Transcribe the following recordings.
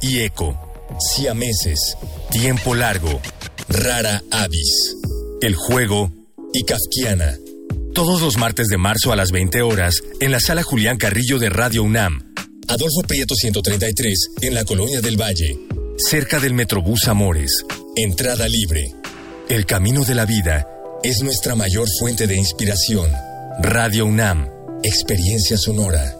Y Eco, Siameses, Tiempo Largo, Rara Avis, El Juego y Kafkiana. Todos los martes de marzo a las 20 horas en la sala Julián Carrillo de Radio UNAM. Adolfo Prieto 133 en la Colonia del Valle. Cerca del Metrobús Amores. Entrada libre. El camino de la vida es nuestra mayor fuente de inspiración. Radio UNAM. Experiencia sonora.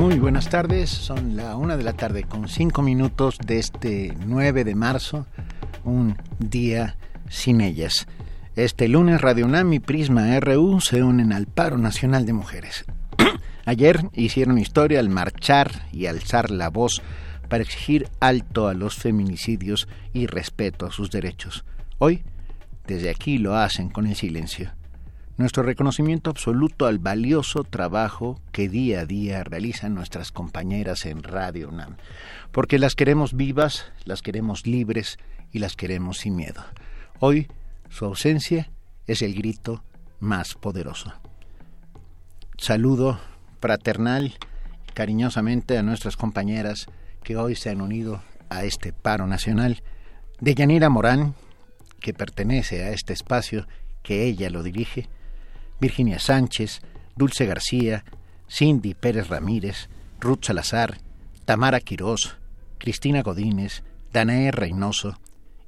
Muy buenas tardes, son la una de la tarde con cinco minutos de este 9 de marzo, un día sin ellas. Este lunes Radio UNAM y Prisma RU se unen al paro nacional de mujeres. Ayer hicieron historia al marchar y alzar la voz para exigir alto a los feminicidios y respeto a sus derechos. Hoy, desde aquí lo hacen con el silencio nuestro reconocimiento absoluto al valioso trabajo que día a día realizan nuestras compañeras en Radio UNAM, porque las queremos vivas, las queremos libres y las queremos sin miedo. Hoy su ausencia es el grito más poderoso. Saludo fraternal cariñosamente a nuestras compañeras que hoy se han unido a este paro nacional, de Yanira Morán, que pertenece a este espacio, que ella lo dirige, Virginia Sánchez, Dulce García, Cindy Pérez Ramírez, Ruth Salazar, Tamara Quirós, Cristina Godínez, Danae Reynoso,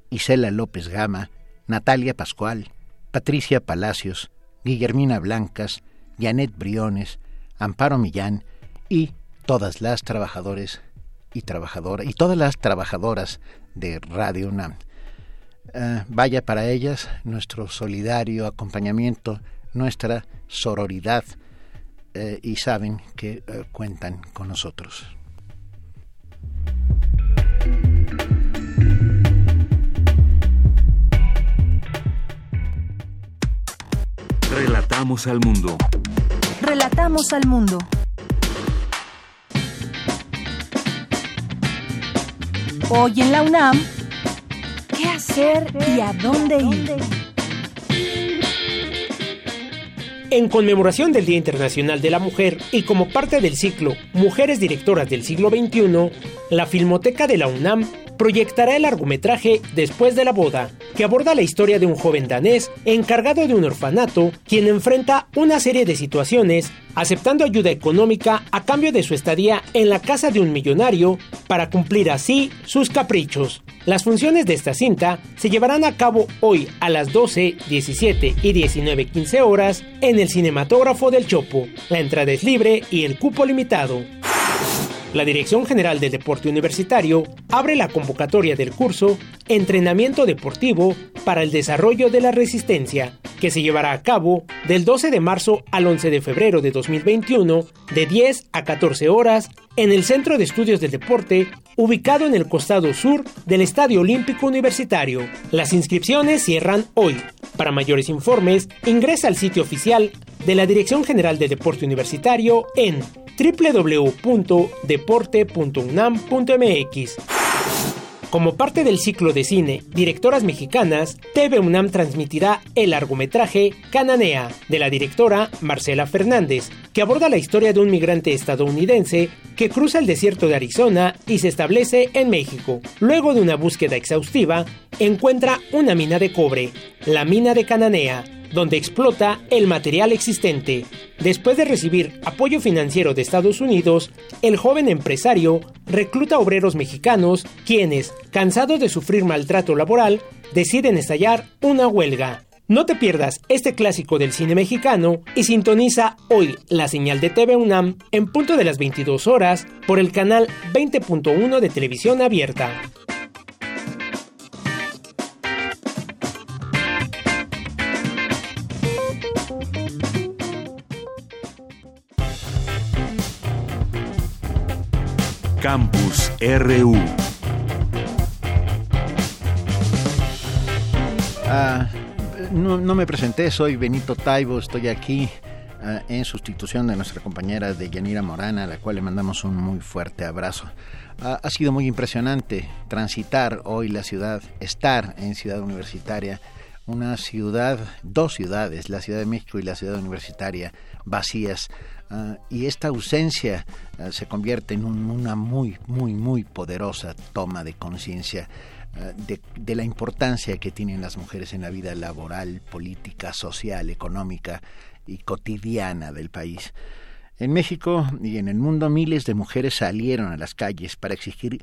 Isela López Gama, Natalia Pascual, Patricia Palacios, Guillermina Blancas, Janet Briones, Amparo Millán y todas las trabajadores y trabajadoras y todas las trabajadoras de Radio UNAM. Eh, vaya para ellas nuestro solidario acompañamiento nuestra sororidad eh, y saben que eh, cuentan con nosotros. Relatamos al mundo. Relatamos al mundo. Hoy en la UNAM, ¿qué hacer y a dónde ir? En conmemoración del Día Internacional de la Mujer y como parte del ciclo Mujeres Directoras del Siglo XXI, la Filmoteca de la UNAM proyectará el largometraje Después de la boda, que aborda la historia de un joven danés encargado de un orfanato, quien enfrenta una serie de situaciones aceptando ayuda económica a cambio de su estadía en la casa de un millonario para cumplir así sus caprichos. Las funciones de esta cinta se llevarán a cabo hoy a las 12, 17 y 19.15 horas en el cinematógrafo del Chopo. La entrada es libre y el cupo limitado. La Dirección General del Deporte Universitario abre la convocatoria del curso Entrenamiento Deportivo para el Desarrollo de la Resistencia, que se llevará a cabo del 12 de marzo al 11 de febrero de 2021, de 10 a 14 horas, en el Centro de Estudios del Deporte, ubicado en el costado sur del Estadio Olímpico Universitario. Las inscripciones cierran hoy. Para mayores informes, ingresa al sitio oficial de la Dirección General del Deporte Universitario en www.deporte.unam.mx. Como parte del ciclo de cine Directoras Mexicanas, TV UNAM transmitirá el largometraje Cananea, de la directora Marcela Fernández, que aborda la historia de un migrante estadounidense que cruza el desierto de Arizona y se establece en México. Luego de una búsqueda exhaustiva, encuentra una mina de cobre, la mina de Cananea, donde explota el material existente. Después de recibir apoyo financiero de Estados Unidos, el joven empresario recluta obreros mexicanos quienes, cansados de sufrir maltrato laboral, deciden estallar una huelga. No te pierdas este clásico del cine mexicano y sintoniza hoy la señal de TV UNAM en punto de las 22 horas por el canal 20.1 de televisión abierta. Campus RU. Ah, no, me presenté, soy Benito Taibo, estoy aquí ah, en sustitución de nuestra compañera de Yanira Morana, a la cual le mandamos un muy fuerte abrazo. Ah, ha sido muy impresionante transitar hoy la ciudad, estar en Ciudad Universitaria, una ciudad, dos ciudades, la Ciudad de México y la Ciudad Universitaria, vacías. Y esta ausencia se convierte en una muy, muy, muy poderosa toma de conciencia eh, de, la importancia que tienen las mujeres en la vida laboral, política, social, económica y cotidiana del país. En México y en el mundo miles de mujeres salieron a las calles para exigir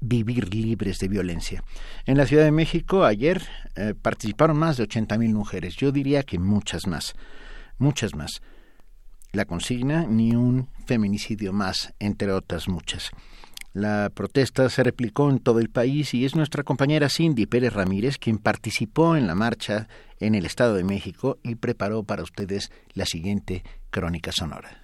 vivir libres de violencia. En la Ciudad de México ayer eh, participaron más de 80.000 mujeres, yo diría que muchas más, muchas más. La consigna, ni un feminicidio más, entre otras muchas. La protesta se replicó en todo el país y es nuestra compañera Cindy Pérez Ramírez quien participó en la marcha en el Estado de México y preparó para ustedes la siguiente crónica sonora.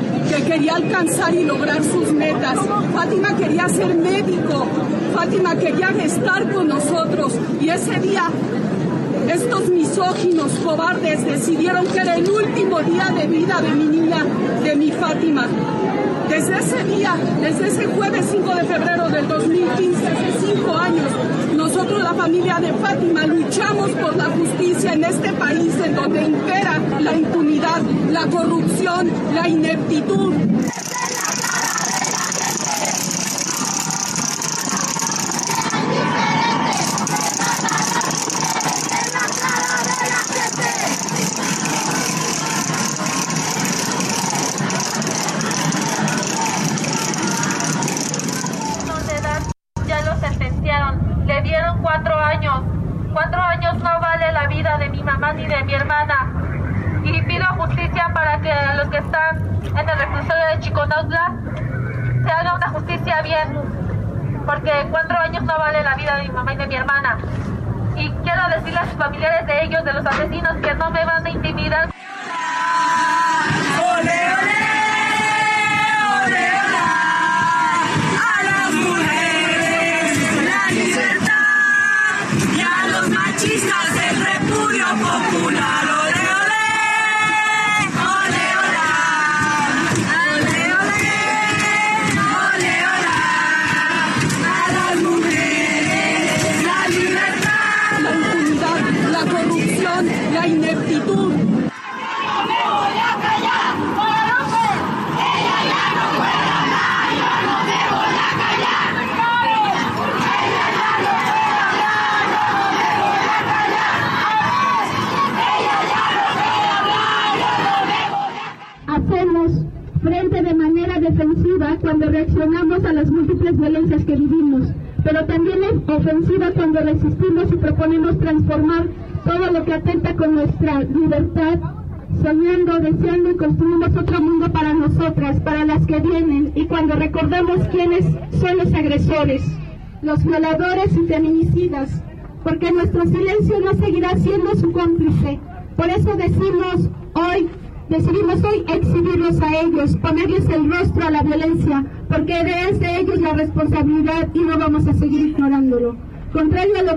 lograr sus metas. Fátima quería ser médico, Fátima quería estar con nosotros y ese día estos misóginos cobardes decidieron que era el último día de vida de mi niña, de mi Fátima. Desde ese día, desde ese jueves 5 de febrero del 2015, hace cinco años, nosotros, la familia de Fátima, luchamos por la justicia en este país en donde impera la impunidad, la corrupción, la ineptitud.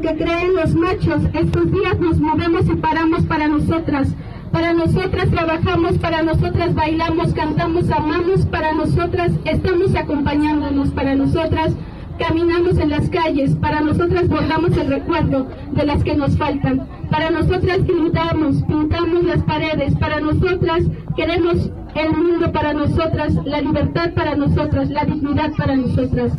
Que creen los machos, estos días nos movemos y paramos para nosotras. Para nosotras trabajamos, para nosotras bailamos, cantamos, amamos, para nosotras estamos acompañándonos, para nosotras caminamos en las calles, para nosotras bordamos el recuerdo de las que nos faltan, para nosotras pintamos, pintamos las paredes, para nosotras queremos el mundo para nosotras, la libertad para nosotras, la dignidad para nosotras.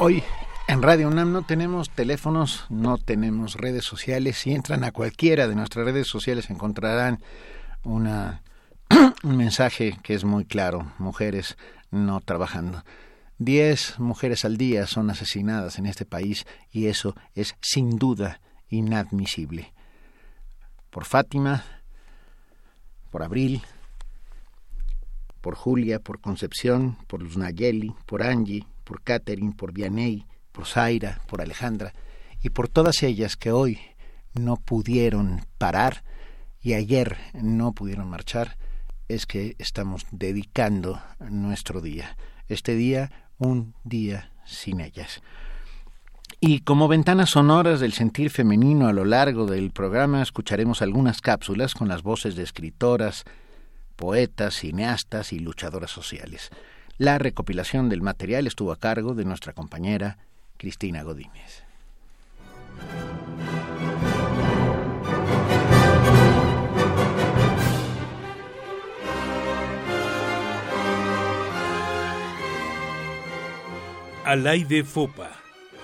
Hoy en Radio UNAM no tenemos teléfonos, no tenemos redes sociales. Si entran a cualquiera de nuestras redes sociales encontrarán una, un mensaje que es muy claro. Mujeres no trabajando. Diez mujeres al día son asesinadas en este país y eso es sin duda inadmisible. Por Fátima, por Abril, por Julia, por Concepción, por Luz Nayeli, por Angie, por Catherine, por Vianey, por Zaira, por Alejandra y por todas ellas que hoy no pudieron parar y ayer no pudieron marchar, es que estamos dedicando nuestro día. Este día, un día sin ellas. Y como ventanas sonoras del sentir femenino a lo largo del programa, escucharemos algunas cápsulas con las voces de escritoras, poetas, cineastas y luchadoras sociales. La recopilación del material estuvo a cargo de nuestra compañera Cristina Godínez. Alaide Fopa,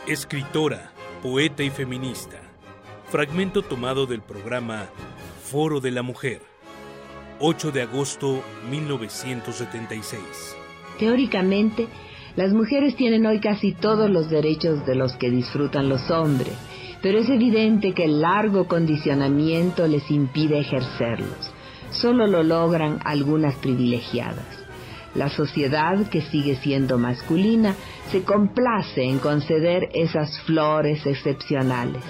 escritora, poeta y feminista. Fragmento tomado del programa Foro de la Mujer, 8 de agosto 1976. Teóricamente, las mujeres tienen hoy casi todos los derechos de los que disfrutan los hombres, pero es evidente que el largo condicionamiento les impide ejercerlos. Solo lo logran algunas privilegiadas. La sociedad, que sigue siendo masculina, se complace en conceder esas flores excepcionales.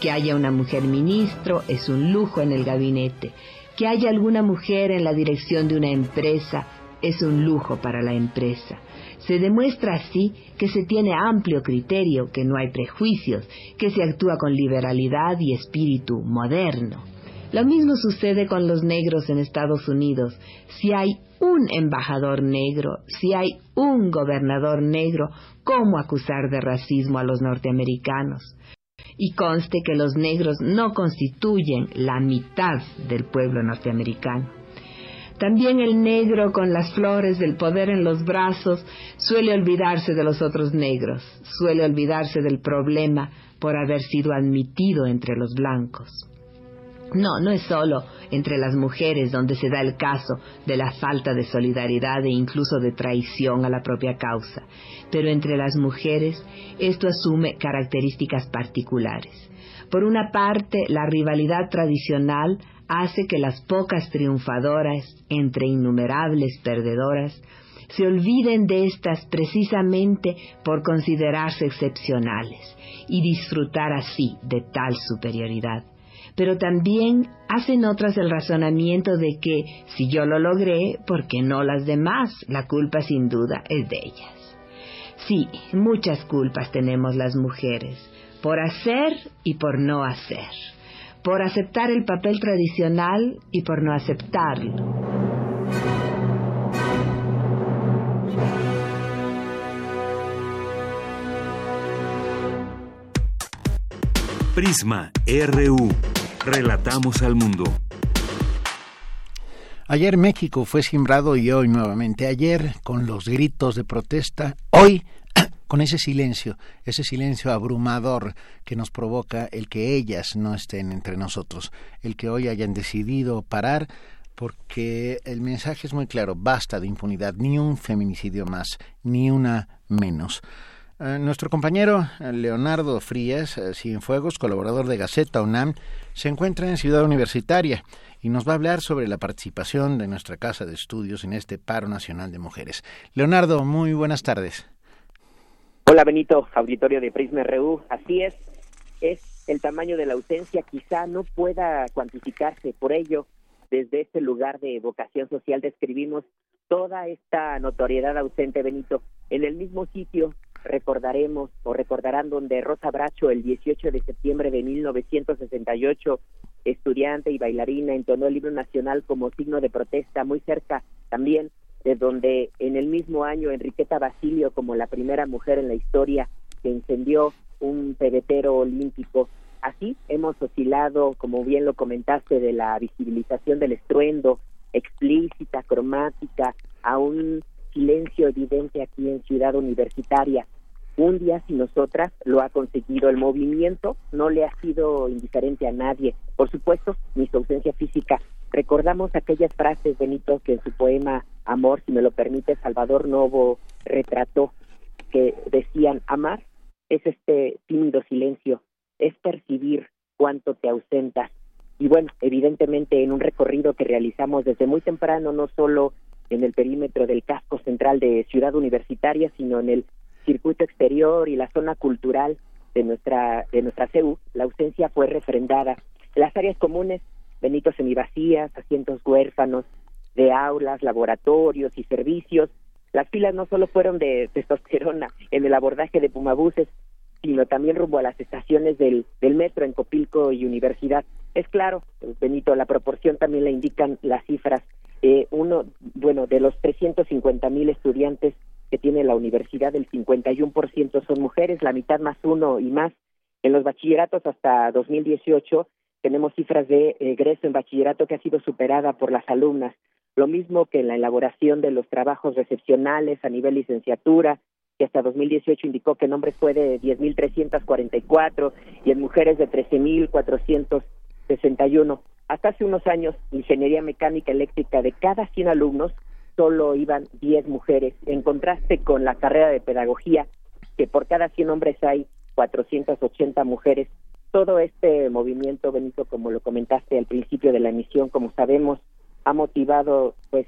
Que haya una mujer ministro es un lujo en el gabinete. Que haya alguna mujer en la dirección de una empresa es un lujo para la empresa. Se demuestra así que se tiene amplio criterio, que no hay prejuicios, que se actúa con liberalidad y espíritu moderno. Lo mismo sucede con los negros en Estados Unidos. Si hay un embajador negro, si hay un gobernador negro, ¿cómo acusar de racismo a los norteamericanos? Y conste que los negros no constituyen la mitad del pueblo norteamericano. También el negro con las flores del poder en los brazos suele olvidarse de los otros negros, suele olvidarse del problema por haber sido admitido entre los blancos. No, no es solo entre las mujeres donde se da el caso de la falta de solidaridad e incluso de traición a la propia causa, pero entre las mujeres esto asume características particulares. Por una parte, la rivalidad tradicional hace que las pocas triunfadoras, entre innumerables perdedoras, se olviden de estas precisamente por considerarse excepcionales y disfrutar así de tal superioridad. Pero también hacen otras el razonamiento de que si yo lo logré, ¿por qué no las demás? La culpa sin duda es de ellas. Sí, muchas culpas tenemos las mujeres, por hacer y por no hacer por aceptar el papel tradicional y por no aceptarlo. Prisma RU. Relatamos al mundo. Ayer México fue simbrado y hoy nuevamente. Ayer con los gritos de protesta, hoy con ese silencio, ese silencio abrumador que nos provoca el que ellas no estén entre nosotros, el que hoy hayan decidido parar porque el mensaje es muy claro, basta de impunidad, ni un feminicidio más, ni una menos. Eh, nuestro compañero eh, Leonardo Frías, eh, Cienfuegos, colaborador de Gaceta UNAM, se encuentra en Ciudad Universitaria y nos va a hablar sobre la participación de nuestra Casa de Estudios en este paro nacional de mujeres. Leonardo, muy buenas tardes. Hola Benito, auditorio de Prisma RU. Así es, es el tamaño de la ausencia, quizá no pueda cuantificarse. Por ello, desde este lugar de vocación social describimos toda esta notoriedad ausente, Benito. En el mismo sitio recordaremos o recordarán donde Rosa Bracho el 18 de septiembre de 1968, estudiante y bailarina, entonó el himno nacional como signo de protesta, muy cerca también de donde en el mismo año Enriqueta Basilio, como la primera mujer en la historia que incendió un pebetero olímpico. Así hemos oscilado, como bien lo comentaste, de la visibilización del estruendo explícita, cromática, a un silencio evidente aquí en Ciudad Universitaria un día sin nosotras lo ha conseguido el movimiento, no le ha sido indiferente a nadie. Por supuesto, mi ausencia física. Recordamos aquellas frases, Benito, que en su poema Amor, si me lo permite, Salvador Novo retrató, que decían, amar es este tímido silencio, es percibir cuánto te ausentas. Y bueno, evidentemente en un recorrido que realizamos desde muy temprano, no solo en el perímetro del casco central de Ciudad Universitaria, sino en el circuito exterior y la zona cultural de nuestra de nuestra CEU, la ausencia fue refrendada. Las áreas comunes, Benito semivacías, asientos huérfanos, de aulas, laboratorios y servicios. Las filas no solo fueron de testosterona en el abordaje de Pumabuses, sino también rumbo a las estaciones del, del metro en Copilco y Universidad. Es claro, Benito, la proporción también la indican las cifras. Eh, uno, bueno, de los 350 mil estudiantes que tiene la universidad, el 51% son mujeres, la mitad más uno y más. En los bachilleratos hasta 2018 tenemos cifras de egreso en bachillerato que ha sido superada por las alumnas, lo mismo que en la elaboración de los trabajos recepcionales a nivel licenciatura, que hasta 2018 indicó que en hombres fue de 10.344 y en mujeres de 13.461. Hasta hace unos años, ingeniería mecánica eléctrica de cada 100 alumnos solo iban 10 mujeres, en contraste con la carrera de pedagogía, que por cada 100 hombres hay 480 mujeres. Todo este movimiento, Benito, como lo comentaste al principio de la emisión, como sabemos, ha motivado, pues,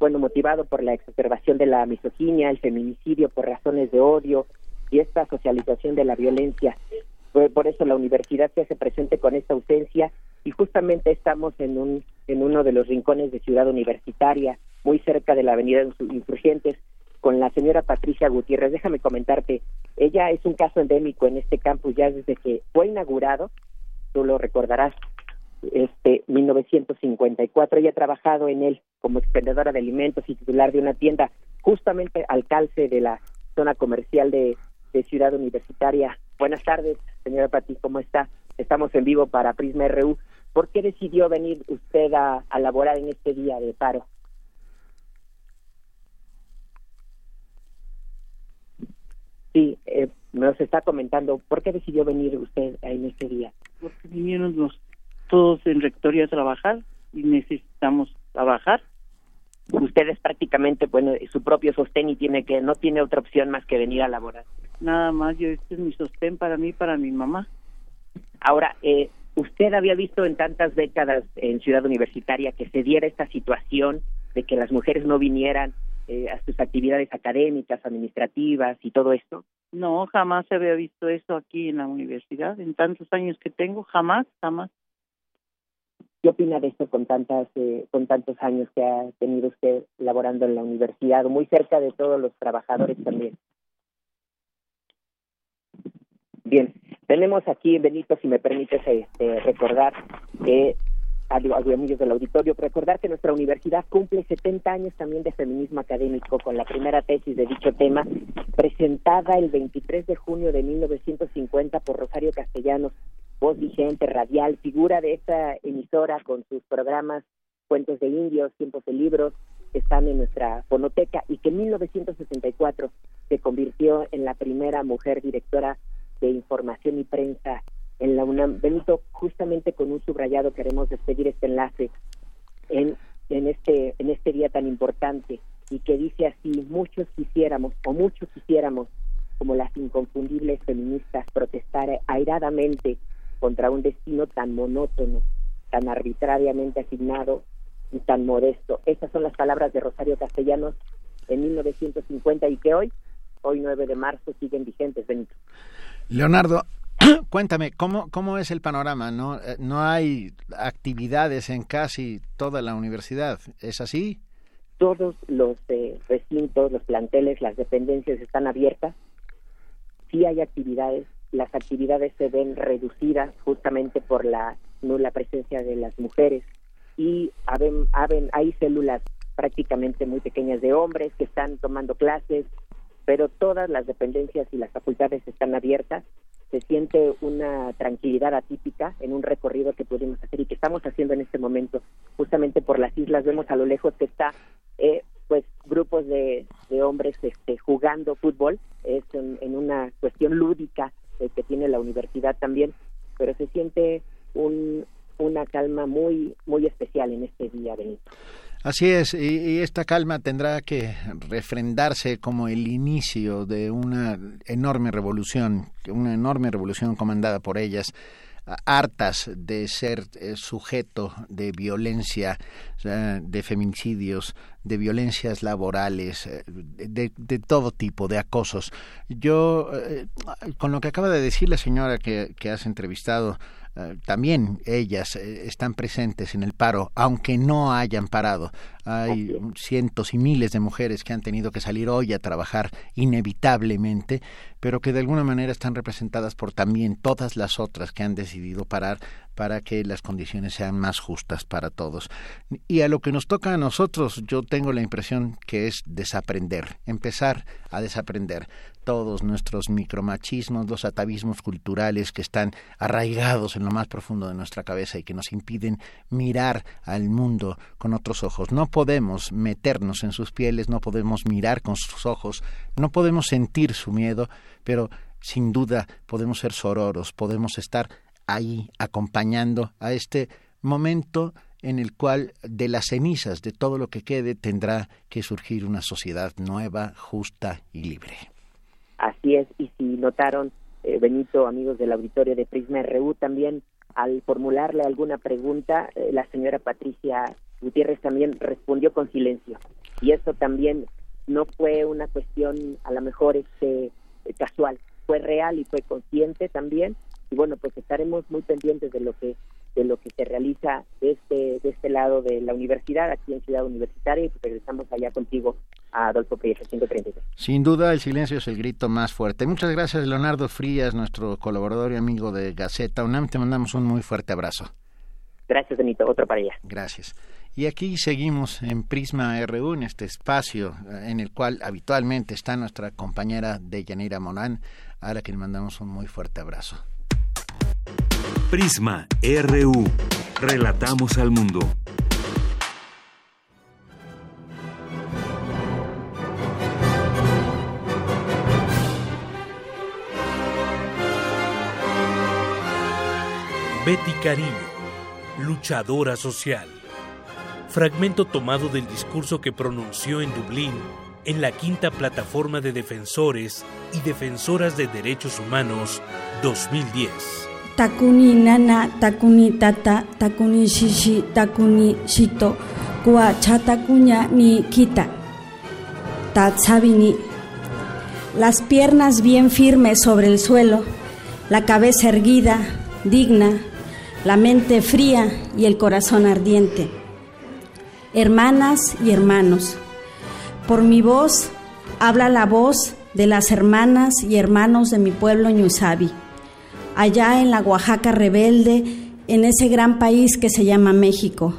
bueno, motivado por la exacerbación de la misoginia, el feminicidio por razones de odio y esta socialización de la violencia. Por eso la universidad se hace presente con esta ausencia y justamente estamos en un en uno de los rincones de Ciudad Universitaria, muy cerca de la Avenida Insurgentes, con la señora Patricia Gutiérrez. Déjame comentarte, ella es un caso endémico en este campus ya desde que fue inaugurado, tú lo recordarás, este 1954. Ella ha trabajado en él como expendedora de alimentos y titular de una tienda justamente al calce de la zona comercial de, Ciudad Universitaria. Buenas tardes, señora Pati, ¿cómo está? Estamos en vivo para Prisma RU. ¿Por qué decidió venir usted a, laborar en este día de paro? Sí, eh, nos está comentando, ¿por qué decidió venir usted en este día? Porque vinieron todos en rectoría a trabajar y necesitamos trabajar. Usted es prácticamente, bueno, su propio sostén y tiene que, no tiene otra opción más que venir a laborar. Nada más, yo este es mi sostén para mí, para mi mamá. Ahora, eh, ¿Usted había visto en tantas décadas en Ciudad Universitaria que se diera esta situación de que las mujeres no vinieran eh, a sus actividades académicas, administrativas y todo esto? No, jamás se había visto eso aquí en la universidad, en tantos años que tengo, jamás, jamás. ¿Qué opina de esto con tantas, eh, con tantos años que ha tenido usted laborando en la universidad, muy cerca de todos los trabajadores también? Bien, tenemos aquí, Benito, si me permites este, recordar que amigos del auditorio, recordar que nuestra universidad cumple 70 años también de feminismo académico con la primera tesis de dicho tema, presentada el 23 de junio de 1950 por Rosario Castellanos, voz vigente, radial, figura de esta emisora con sus programas Cuentos de Indios, Tiempos de Libros, que están en nuestra fonoteca y que en 1964 se convirtió en la primera mujer directora de información y prensa en la UNAM. Benito, justamente con un subrayado queremos despedir este enlace. En en este, en este día tan importante y que dice así, muchos quisiéramos o muchos quisiéramos como las inconfundibles feministas protestar airadamente contra un destino tan monótono, tan arbitrariamente asignado y tan modesto. Esas son las palabras de Rosario Castellanos en 1950 y que hoy, hoy 9 de marzo, siguen vigentes, Benito. Leonardo, cuéntame, ¿cómo, ¿cómo es el panorama? ¿No, eh, ¿No hay actividades en casi toda la universidad? ¿Es así? Todos los eh, recintos, los planteles, las dependencias están abiertas. Sí hay actividades. Las actividades se ven reducidas justamente por la nula presencia de las mujeres y hay células prácticamente muy pequeñas de hombres que están tomando clases, pero todas las dependencias y las facultades están abiertas. Se siente una tranquilidad atípica en un recorrido que pudimos hacer y que estamos haciendo en este momento. Justamente por las islas vemos a lo lejos que está eh, pues grupos de, hombres este, jugando fútbol. Es en, una cuestión lúdica eh, que tiene la universidad también, pero se siente un, una calma muy, muy especial en este día, Benito. Así es, y, esta calma tendrá que refrendarse como el inicio de una enorme revolución, una enorme revolución comandada por ellas, hartas de ser eh, sujeto de violencia, de feminicidios, de violencias laborales, eh, de, todo tipo, de acosos. Yo, eh, con lo que acaba de decir la señora que has entrevistado, también ellas eh, están presentes en el paro, aunque no hayan parado. Hay cientos y miles de mujeres que han tenido que salir hoy a trabajar inevitablemente, pero que de alguna manera están representadas por también todas las otras que han decidido parar para que las condiciones sean más justas para todos. Y a lo que nos toca a nosotros, yo tengo la impresión que es desaprender, empezar a desaprender todos nuestros micromachismos, los atavismos culturales que están arraigados en lo más profundo de nuestra cabeza y que nos impiden mirar al mundo con otros ojos. No podemos meternos en sus pieles, no podemos mirar con sus ojos, no podemos sentir su miedo, pero sin duda podemos ser sororos, podemos estar ahí acompañando a este momento en el cual de las cenizas de todo lo que quede tendrá que surgir una sociedad nueva, justa y libre. Así es, y si notaron, eh, Benito, amigos del auditorio de Prisma RU, también al formularle alguna pregunta, eh, la señora Patricia Gutiérrez también respondió con silencio. Y eso también no fue una cuestión a lo mejor este, casual, fue real y fue consciente también y bueno pues estaremos muy pendientes de lo que de lo que se realiza de este de este lado de la universidad aquí en Ciudad Universitaria y regresamos allá contigo a Adolfo Pérez 133. Sin duda el silencio es el grito más fuerte. Muchas gracias Leonardo Frías, nuestro colaborador y amigo de Gaceta UNAM, te mandamos un muy fuerte abrazo. Gracias Benito, otro para allá. Gracias. Y aquí seguimos en Prisma RU, en este espacio eh, en el cual habitualmente está nuestra compañera Deyanira Morán, a la que le mandamos un muy fuerte abrazo. Prisma RU. Relatamos al mundo. Betty Cariño, luchadora social. Fragmento tomado del discurso que pronunció en Dublín en la quinta plataforma de defensores y defensoras de derechos humanos 2010 takuni nana, takuni tata, takuni shishi, takuni shito, kua ni kita. Tatsabini. Las piernas bien firmes sobre el suelo, la cabeza erguida, digna, la mente fría y el corazón ardiente. Hermanas y hermanos, por mi voz habla la voz de las hermanas y hermanos de mi pueblo Ñusabi allá en la Oaxaca rebelde, en ese gran país que se llama México.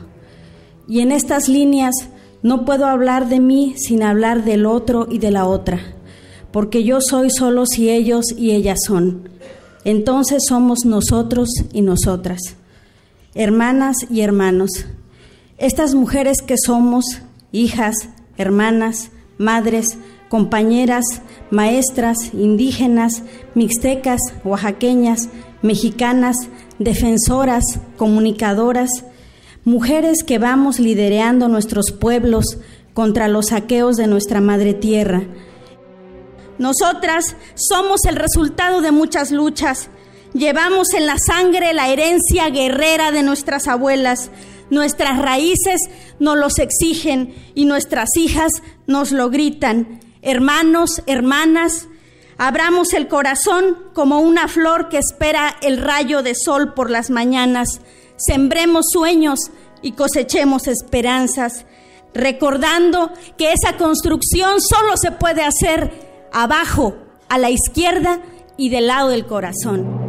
Y en estas líneas no puedo hablar de mí sin hablar del otro y de la otra, porque yo soy solo si ellos y ellas son. Entonces somos nosotros y nosotras, hermanas y hermanos. Estas mujeres que somos, hijas, hermanas, madres, compañeras, maestras, indígenas, mixtecas, oaxaqueñas, mexicanas, defensoras, comunicadoras, mujeres que vamos liderando nuestros pueblos contra los saqueos de nuestra madre tierra. Nosotras somos el resultado de muchas luchas. Llevamos en la sangre la herencia guerrera de nuestras abuelas. Nuestras raíces nos los exigen y nuestras hijas nos lo gritan. Hermanos, hermanas, abramos el corazón como una flor que espera el rayo de sol por las mañanas. Sembremos sueños y cosechemos esperanzas, recordando que esa construcción solo se puede hacer abajo, a la izquierda y del lado del corazón.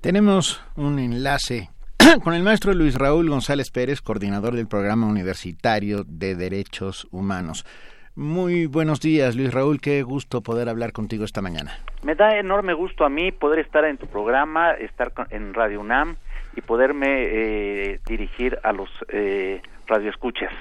Tenemos un enlace con el maestro Luis Raúl González Pérez, coordinador del Programa Universitario de Derechos Humanos. Muy buenos días, Luis Raúl. Qué gusto poder hablar contigo esta mañana. Me da enorme gusto a mí poder estar en tu programa, estar en Radio UNAM y poderme eh, dirigir a los eh, radioescuchas.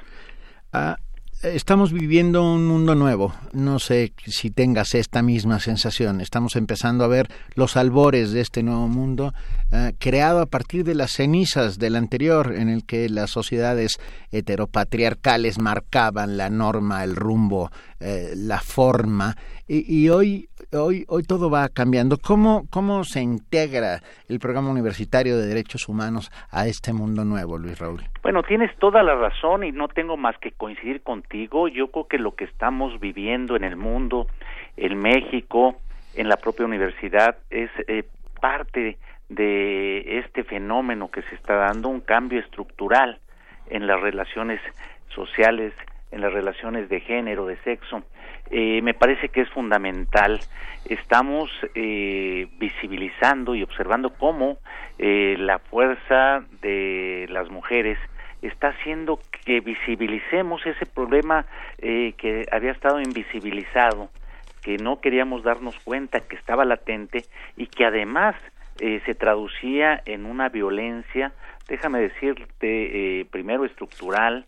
Ah, estamos viviendo un mundo nuevo. No sé si tengas esta misma sensación. Estamos empezando a ver los albores de este nuevo mundo eh, creado a partir de las cenizas del anterior, en el que las sociedades heteropatriarcales marcaban la norma, el rumbo, eh, la forma. Y, hoy, hoy, hoy todo va cambiando. ¿Cómo, ¿Cómo se integra el programa universitario de derechos humanos a este mundo nuevo, Luis Raúl? Bueno, tienes toda la razón y no tengo más que coincidir contigo. Yo creo que lo que estamos viviendo en el mundo, en México, en la propia universidad, es eh, parte de este fenómeno que se está dando, un cambio estructural en las relaciones sociales en las relaciones de género, de sexo, eh, me parece que es fundamental. Estamos eh, visibilizando y observando cómo eh, la fuerza de las mujeres está haciendo que visibilicemos ese problema que había estado invisibilizado, que no queríamos darnos cuenta que estaba latente y que además se traducía en una violencia, déjame decirte, primero estructural,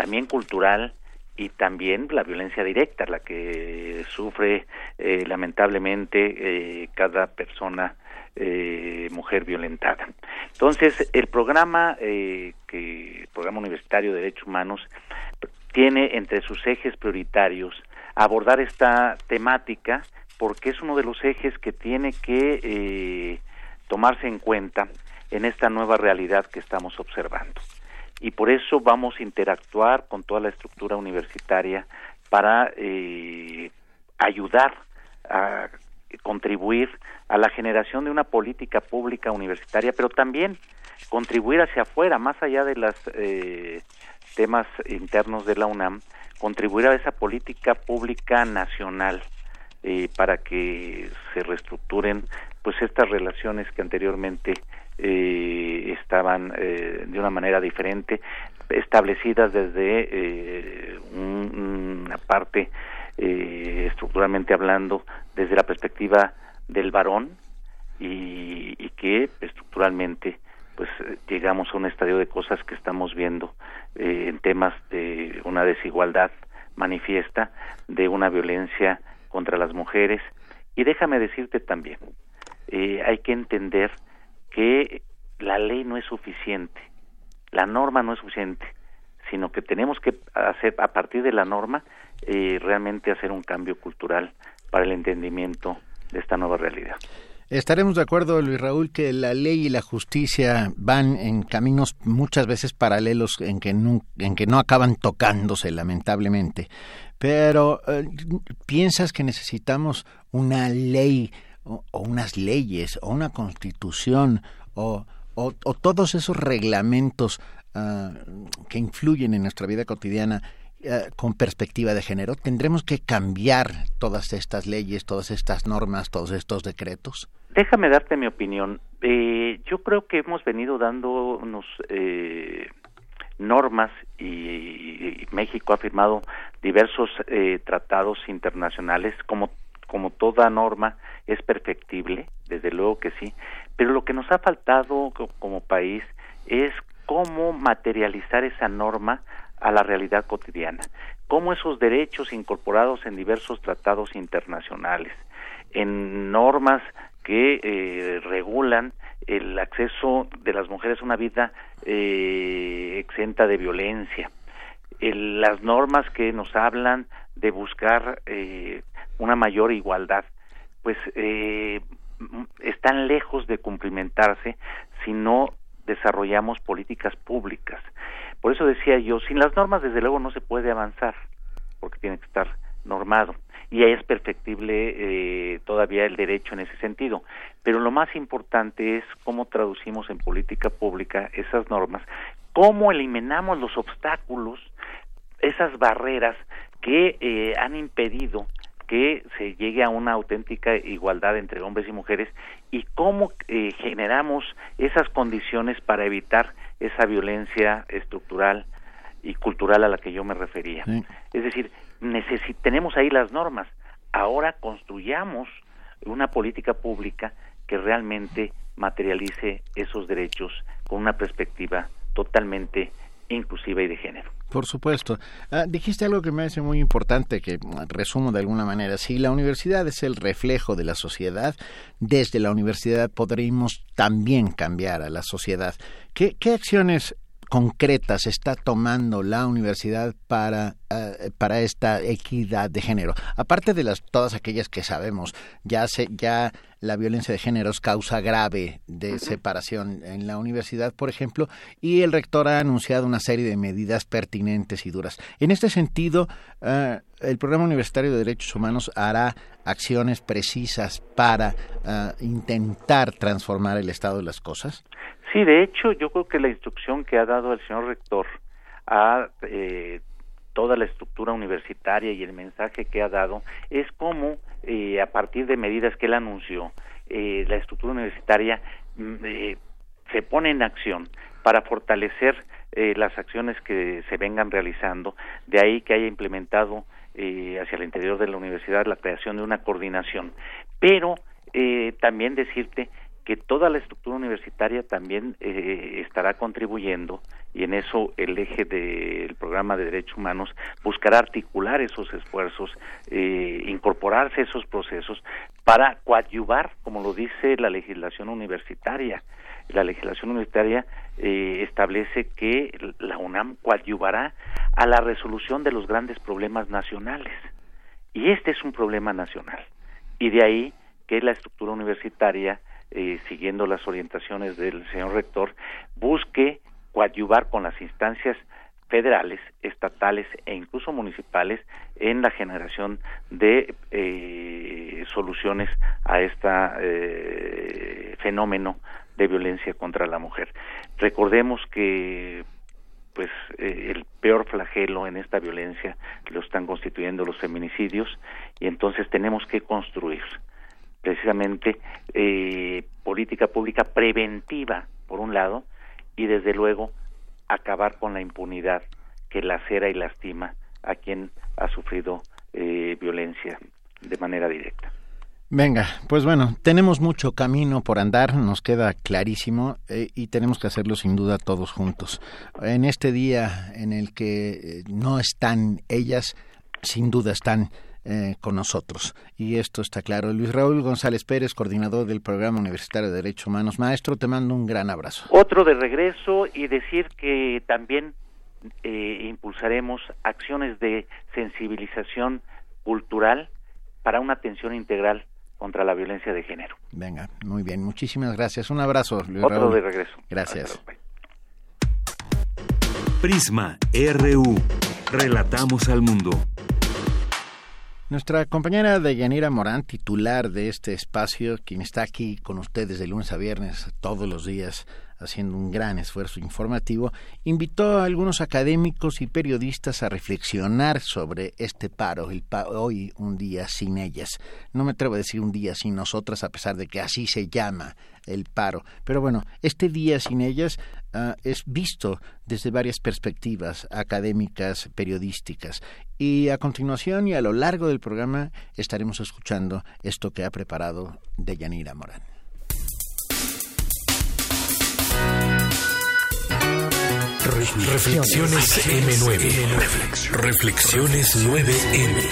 también cultural y también la violencia directa, la que sufre eh, lamentablemente eh, cada persona eh, mujer violentada. Entonces, el programa que el programa universitario de derechos humanos tiene entre sus ejes prioritarios abordar esta temática porque es uno de los ejes que tiene que tomarse en cuenta en esta nueva realidad que estamos observando y por eso vamos a interactuar con toda la estructura universitaria para eh, ayudar a contribuir a la generación de una política pública universitaria, pero también contribuir hacia afuera, más allá de los eh, temas internos de la UNAM, contribuir a esa política pública nacional eh, para que se reestructuren pues estas relaciones que anteriormente eh, estaban eh, de una manera diferente, establecidas desde eh, una parte eh, estructuralmente hablando, desde la perspectiva del varón y, y, que estructuralmente pues llegamos a un estadio de cosas que estamos viendo eh, en temas de una desigualdad manifiesta, de una violencia contra las mujeres. Y déjame decirte también, eh, hay que entender que la ley no es suficiente, la norma no es suficiente, sino que tenemos que hacer a partir de la norma eh, realmente hacer un cambio cultural para el entendimiento de esta nueva realidad. Estaremos de acuerdo, Luis Raúl, que la ley y la justicia van en caminos muchas veces paralelos en que no, en que no acaban tocándose, lamentablemente. Pero, eh, ¿piensas que necesitamos una ley o, unas leyes o una constitución o, o, todos esos reglamentos ah, que influyen en nuestra vida cotidiana ah, con perspectiva de género? ¿Tendremos que cambiar todas estas leyes, todas estas normas, todos estos decretos? Déjame darte mi opinión. Eh, yo creo que hemos venido dándonos eh, normas y, México ha firmado diversos eh, tratados internacionales como como toda norma es perfectible, desde luego que sí, pero lo que nos ha faltado como país es cómo materializar esa norma a la realidad cotidiana, cómo esos derechos incorporados en diversos tratados internacionales, en normas que eh, regulan el acceso de las mujeres a una vida eh, exenta de violencia, las normas que nos hablan de buscar eh, una mayor igualdad, pues eh, están lejos de cumplimentarse si no desarrollamos políticas públicas. Por eso decía yo, sin las normas desde luego no se puede avanzar, porque tiene que estar normado y es perfectible eh, todavía el derecho en ese sentido. Pero lo más importante es cómo traducimos en política pública esas normas, cómo eliminamos los obstáculos, esas barreras que eh, han impedido que se llegue a una auténtica igualdad entre hombres y mujeres y cómo eh, generamos esas condiciones para evitar esa violencia estructural y cultural a la que yo me refería. Es decir, tenemos ahí las normas. Ahora construyamos una política pública que realmente materialice esos derechos con una perspectiva totalmente inclusiva y de género. Por supuesto. Ah, dijiste algo que me parece muy importante, que resumo de alguna manera. Si la universidad es el reflejo de la sociedad, desde la universidad podremos también cambiar a la sociedad. ¿Qué, acciones concretas está tomando la universidad para, eh, para esta equidad de género? Aparte de las todas aquellas que sabemos, ya se, ya la violencia de género es causa grave de separación en la universidad, por ejemplo, y el rector ha anunciado una serie de medidas pertinentes y duras. En este sentido, eh, el Programa Universitario de Derechos Humanos hará acciones precisas para eh, intentar transformar el estado de las cosas. Sí, de hecho, yo creo que la instrucción que ha dado el señor rector a eh, toda la estructura universitaria y el mensaje que ha dado es cómo, eh, a partir de medidas que él anunció, eh, la estructura universitaria mm, se pone en acción para fortalecer las acciones que se vengan realizando, de ahí que haya implementado hacia el interior de la universidad la creación de una coordinación. Pero también decirte que toda la estructura universitaria también eh, estará contribuyendo y en eso el eje del programa de derechos humanos buscará articular esos esfuerzos, eh, incorporarse a esos procesos para coadyuvar, como lo dice la legislación universitaria. La legislación universitaria eh, establece que la UNAM coadyuvará a la resolución de los grandes problemas nacionales. Y este es un problema nacional. Y de ahí que la estructura universitaria eh, siguiendo las orientaciones del señor rector, busque coadyuvar con las instancias federales, estatales e incluso municipales en la generación de eh, soluciones a este fenómeno de violencia contra la mujer. Recordemos que pues el peor flagelo en esta violencia lo están constituyendo los feminicidios y entonces tenemos que construir precisamente eh, política pública preventiva, por un lado, y desde luego acabar con la impunidad que lacera y lastima a quien ha sufrido eh, violencia de manera directa. Venga, pues bueno, tenemos mucho camino por andar, nos queda clarísimo eh, y tenemos que hacerlo sin duda todos juntos. En este día en el que no están ellas, sin duda están eh, con nosotros. Y esto está claro. Luis Raúl González Pérez, coordinador del Programa Universitario de Derechos Humanos. Maestro, te mando un gran abrazo. Otro de regreso y decir que también eh, impulsaremos acciones de sensibilización cultural para una atención integral contra la violencia de género. Venga, muy bien. Muchísimas gracias. Un abrazo, Luis Otro de regreso. Gracias. Prisma RU. Relatamos al mundo. Nuestra compañera Deyanira Morán, titular de este espacio, quien está aquí con ustedes de lunes a viernes todos los días haciendo un gran esfuerzo informativo, invitó a algunos académicos y periodistas a reflexionar sobre este paro, hoy un día sin ellas. No me atrevo a decir un día sin nosotras, a pesar de que así se llama el paro. Pero bueno, este día sin ellas ah, es visto desde varias perspectivas académicas, periodísticas. Y a continuación y a lo largo del programa estaremos escuchando esto que ha preparado Deyanira Morán. Reflexiones M9. Reflexiones 9M.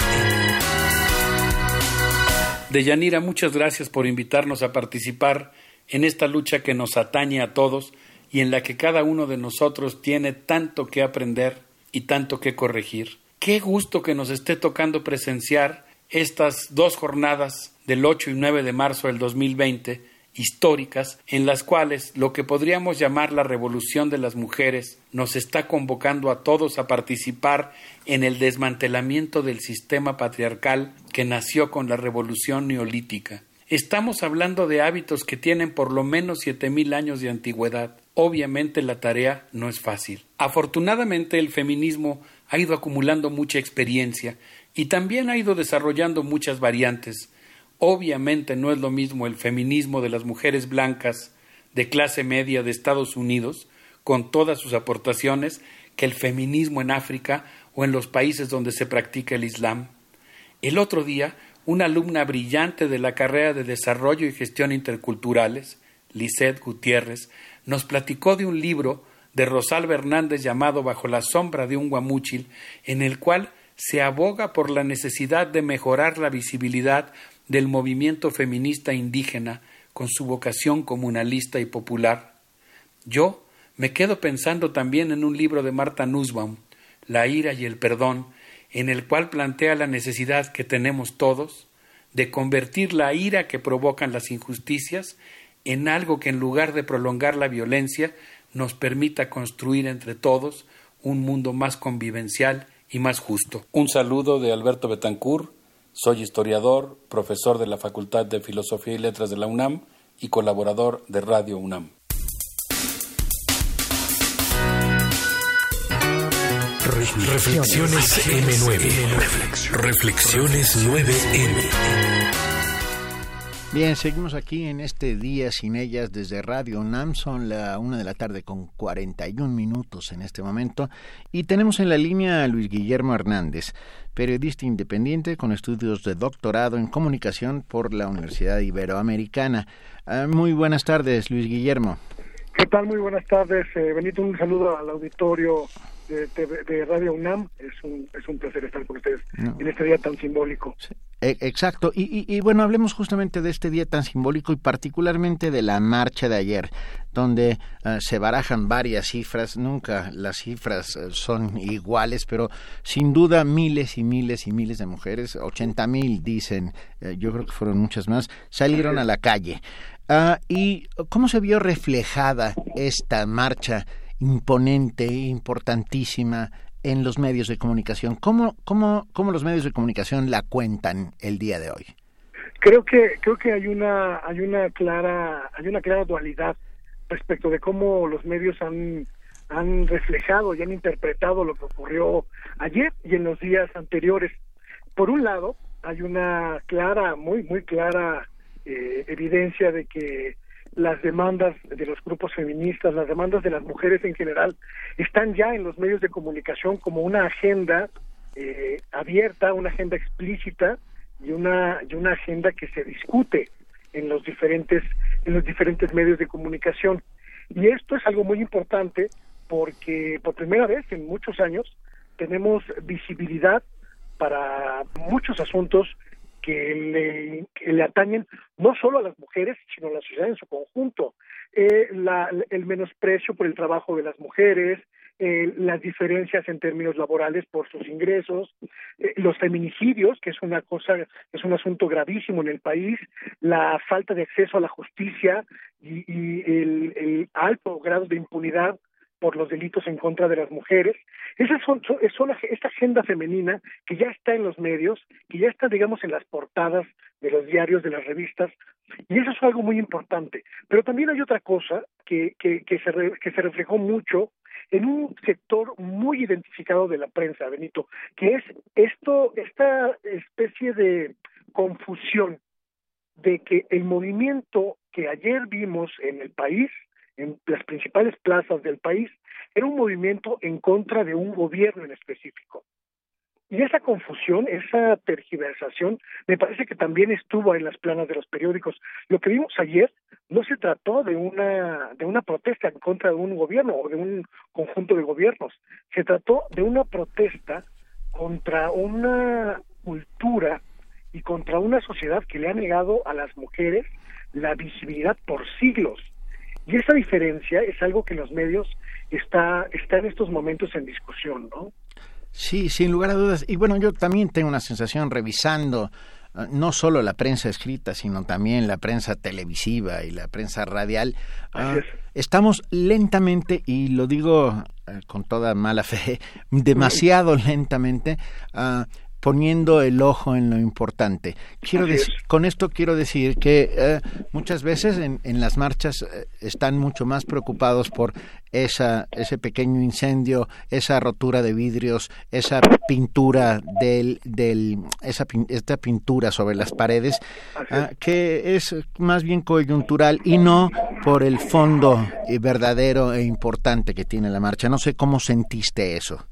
Deyanira, muchas gracias por invitarnos a participar en esta lucha que nos atañe a todos y en la que cada uno de nosotros tiene tanto que aprender y tanto que corregir. Qué gusto que nos esté tocando presenciar estas dos jornadas del 8 y 9 de marzo del 2020 históricas en las cuales lo que podríamos llamar la revolución de las mujeres nos está convocando a todos a participar en el desmantelamiento del sistema patriarcal que nació con la revolución neolítica. Estamos hablando de hábitos que tienen por lo menos siete mil años de antigüedad. Obviamente la tarea no es fácil. Afortunadamente el feminismo ha ido acumulando mucha experiencia y también ha ido desarrollando muchas variantes. Obviamente no es lo mismo el feminismo de las mujeres blancas de clase media de Estados Unidos, con todas sus aportaciones, que el feminismo en África o en los países donde se practica el Islam. El otro día una alumna brillante de la carrera de Desarrollo y Gestión Interculturales, Lisette Gutiérrez, nos platicó de un libro de Rosalba Hernández llamado Bajo la sombra de un guamúchil, en el cual se aboga por la necesidad de mejorar la visibilidad del movimiento feminista indígena con su vocación comunalista y popular. Yo me quedo pensando también en un libro de Marta Nussbaum, La ira y el perdón, en el cual plantea la necesidad que tenemos todos de convertir la ira que provocan las injusticias en algo que en lugar de prolongar la violencia nos permita construir entre todos un mundo más convivencial y más justo. Un saludo de Alberto Betancourt, soy historiador, profesor de la Facultad de Filosofía y Letras de la UNAM y colaborador de Radio UNAM. Reflexiones M9. Reflexiones 9M. Bien, seguimos aquí en este día sin ellas desde Radio UNAM. Son la una de la tarde con 41 minutos en este momento. Y tenemos en la línea a Luis Guillermo Hernández, periodista independiente con estudios de doctorado en comunicación por la Universidad Iberoamericana. Ah, muy buenas tardes, Luis Guillermo. ¿Qué tal? Muy buenas tardes. Eh, Benito, un saludo al auditorio de, Radio UNAM. Es un, es un placer estar con ustedes en este día tan simbólico. E, exacto. Y, y, bueno, hablemos justamente de este día tan simbólico y particularmente de la marcha de ayer, donde eh, se barajan varias cifras. Nunca las cifras eh, son iguales, pero sin duda miles y miles y miles de mujeres, 80 mil dicen, eh, yo creo que fueron muchas más, salieron a la calle. Ah, ¿Y cómo se vio reflejada esta marcha? Imponente, importantísima en los medios de comunicación. ¿Cómo, cómo, cómo los medios de comunicación la cuentan el día de hoy? Creo que creo que hay una hay una clara hay una clara dualidad respecto de cómo los medios han han reflejado y han interpretado lo que ocurrió ayer y en los días anteriores. Por un lado, hay una clara, muy muy clara eh, evidencia de que las demandas de los grupos feministas, las demandas de las mujeres en general, están ya en los medios de comunicación como una agenda eh, abierta, una agenda explícita y una y una agenda que se discute en los diferentes en los diferentes medios de comunicación. Y esto es algo muy importante porque por primera vez en muchos años tenemos visibilidad para muchos asuntos que le, atañen no solo a las mujeres, sino a la sociedad en su conjunto. Eh, la, el menosprecio por el trabajo de las mujeres, eh, las diferencias en términos laborales por sus ingresos, eh, los feminicidios, que es una cosa, es un asunto gravísimo en el país, la falta de acceso a la justicia y, el alto grado de impunidad por los delitos en contra de las mujeres. Esa son, son, esta agenda femenina que ya está en los medios, que ya está, digamos, en las portadas de los diarios, de las revistas, y eso es algo muy importante. Pero también hay otra cosa que, que, que, se, que se reflejó mucho en un sector muy identificado de la prensa, Benito, que es esto, esta especie de confusión de que el movimiento que ayer vimos en el país en las principales plazas del país, era un movimiento en contra de un gobierno en específico. Y esa confusión, esa tergiversación, me parece que también estuvo en las planas de los periódicos. Lo que vimos ayer no se trató de una de una protesta en contra de un gobierno o de un conjunto de gobiernos. Se trató de una protesta contra una cultura y contra una sociedad que le ha negado a las mujeres la visibilidad por siglos. Y esa diferencia es algo que en los medios está, está en estos momentos en discusión, ¿no? Sí, sin lugar a dudas. Y bueno, yo también tengo una sensación revisando ah, no solo la prensa escrita, sino también la prensa televisiva y la prensa radial. Ah, estamos lentamente, y lo digo eh, con toda mala fe, demasiado lentamente, uh, poniendo el ojo en lo importante. Quiero decir, con esto quiero decir que eh, muchas veces en, en las marchas eh, están mucho más preocupados por esa, ese pequeño incendio, esa rotura de vidrios, esa pintura del, del esa esta pintura sobre las paredes, ah, que es más bien coyuntural y no por el fondo verdadero e importante que tiene la marcha. No sé cómo sentiste eso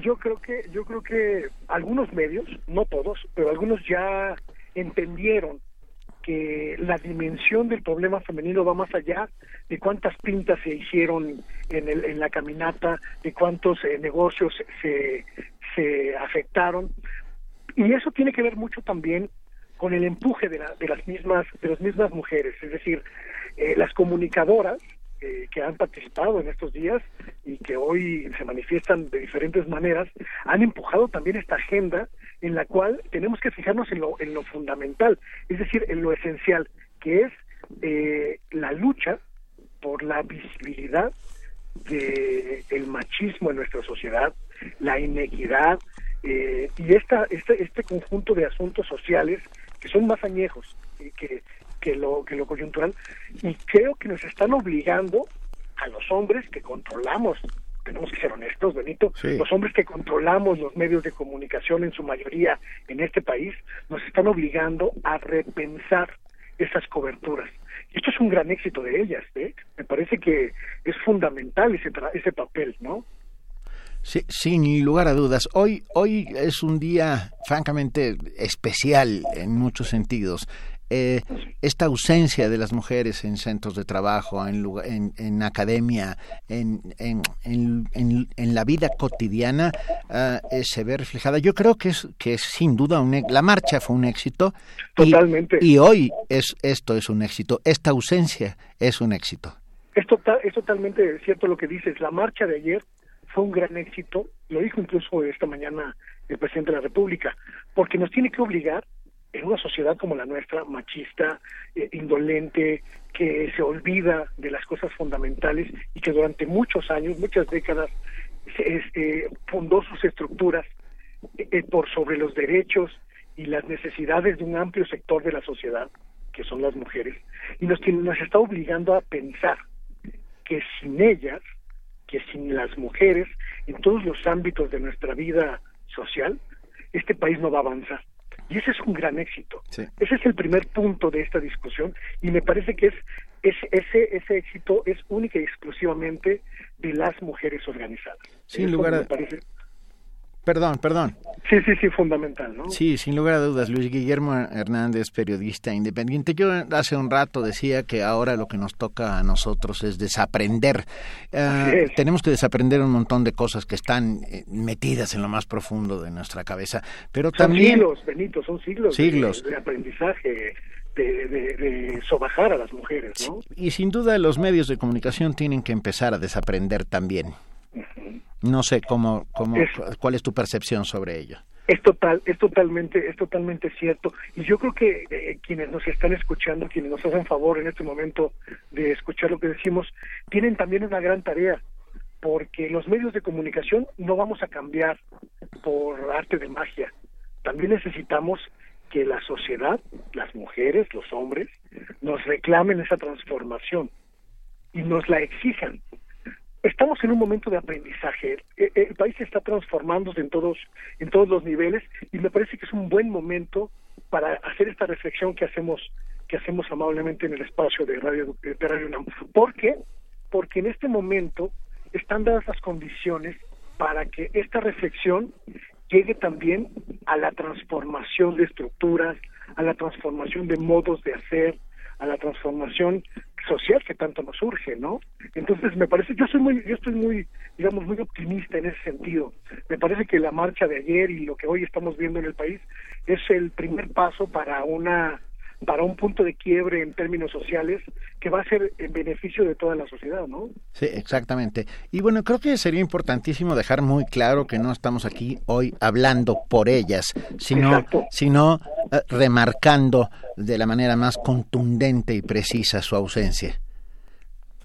yo creo que yo creo que algunos medios, no todos, pero algunos ya entendieron que la dimensión del problema femenino va más allá de cuántas pintas se hicieron en, el, en la caminata, de cuántos eh, negocios se, se afectaron. Y eso tiene que ver mucho también con el empuje de, la, de las mismas de las mismas mujeres, es decir, eh, las comunicadoras que han participado en estos días y que hoy se manifiestan de diferentes maneras, han empujado también esta agenda en la cual tenemos que fijarnos en lo, en lo fundamental, es decir, en lo esencial, que es eh, la lucha por la visibilidad del el machismo en nuestra sociedad, la inequidad eh, y esta, este, este conjunto de asuntos sociales que son más añejos que que lo, que lo coyuntural, y creo que nos están obligando a los hombres que controlamos, tenemos que ser honestos, Benito, los hombres que controlamos los medios de comunicación en su mayoría en este país, nos están obligando a repensar esas coberturas. Y esto es un gran éxito de ellas, ¿eh? Me parece que es fundamental ese, ese papel, ¿no? Sí, sin lugar a dudas. Hoy, hoy es un día francamente especial en muchos sentidos. Eh, esta ausencia de las mujeres en centros de trabajo, en, en, en academia, en, en, la vida cotidiana, ah, eh, se ve reflejada. Yo creo que es, que es sin duda un, la marcha fue un éxito. Totalmente. Y, hoy es, esto es un éxito. Esta ausencia es un éxito. Es, total, es totalmente cierto lo que dices. La marcha de ayer fue un gran éxito. Lo dijo incluso esta mañana el presidente de la República, porque nos tiene que obligar en una sociedad como la nuestra, machista, eh, indolente, que se olvida de las cosas fundamentales y que durante muchos años, muchas décadas, este, fundó sus estructuras eh, por sobre los derechos y las necesidades de un amplio sector de la sociedad, que son las mujeres, y nos, nos está obligando a pensar que sin ellas, que sin las mujeres, en todos los ámbitos de nuestra vida social, este país no va a avanzar. Y ese es un gran éxito. Ese es el primer punto de esta discusión y me parece que es, ese, ese éxito es única y exclusivamente de las mujeres organizadas. Sin lugar a... Perdón, perdón. Sí, sí, sí, fundamental, ¿no? Sí, sin lugar a dudas. Luis Guillermo Hernández, periodista independiente. Yo hace un rato decía que ahora lo que nos toca a nosotros es desaprender. Eh, tenemos que desaprender un montón de cosas que están eh, metidas en lo más profundo de nuestra cabeza. Pero son también... siglos, Benito, son siglos, siglos. De, aprendizaje. De, de, sobajar a las mujeres, ¿no? Y sin duda los medios de comunicación tienen que empezar a desaprender también. No sé cómo, cómo cuál es tu percepción sobre ello. Es total, es totalmente, es totalmente cierto. Y yo creo que eh, quienes nos están escuchando, quienes nos hacen favor en este momento de escuchar lo que decimos, tienen también una gran tarea, porque los medios de comunicación no vamos a cambiar por arte de magia. También necesitamos que la sociedad, las mujeres, los hombres, nos reclamen esa transformación y nos la exijan estamos en un momento de aprendizaje. E, e, el, país está transformándose en todos, en todos los niveles y me parece que es un buen momento para hacer esta reflexión que hacemos, que hacemos amablemente en el espacio de Radio, de Radio UNAM. ¿Por qué? Porque en este momento están dadas las condiciones para que esta reflexión llegue también a la transformación de estructuras, a la transformación de modos de hacer, a la transformación social que tanto nos urge, ¿no? Entonces me parece, yo soy muy, yo estoy muy, digamos, muy optimista en ese sentido. Me parece que la marcha de ayer y lo que hoy estamos viendo en el país es el primer paso para una para un punto de quiebre en términos sociales que va a ser en beneficio de toda la sociedad, ¿no? Sí, exactamente. Y bueno, creo que sería importantísimo dejar muy claro que no estamos aquí hoy hablando por ellas, sino, sino eh, remarcando de la manera más contundente y precisa su ausencia.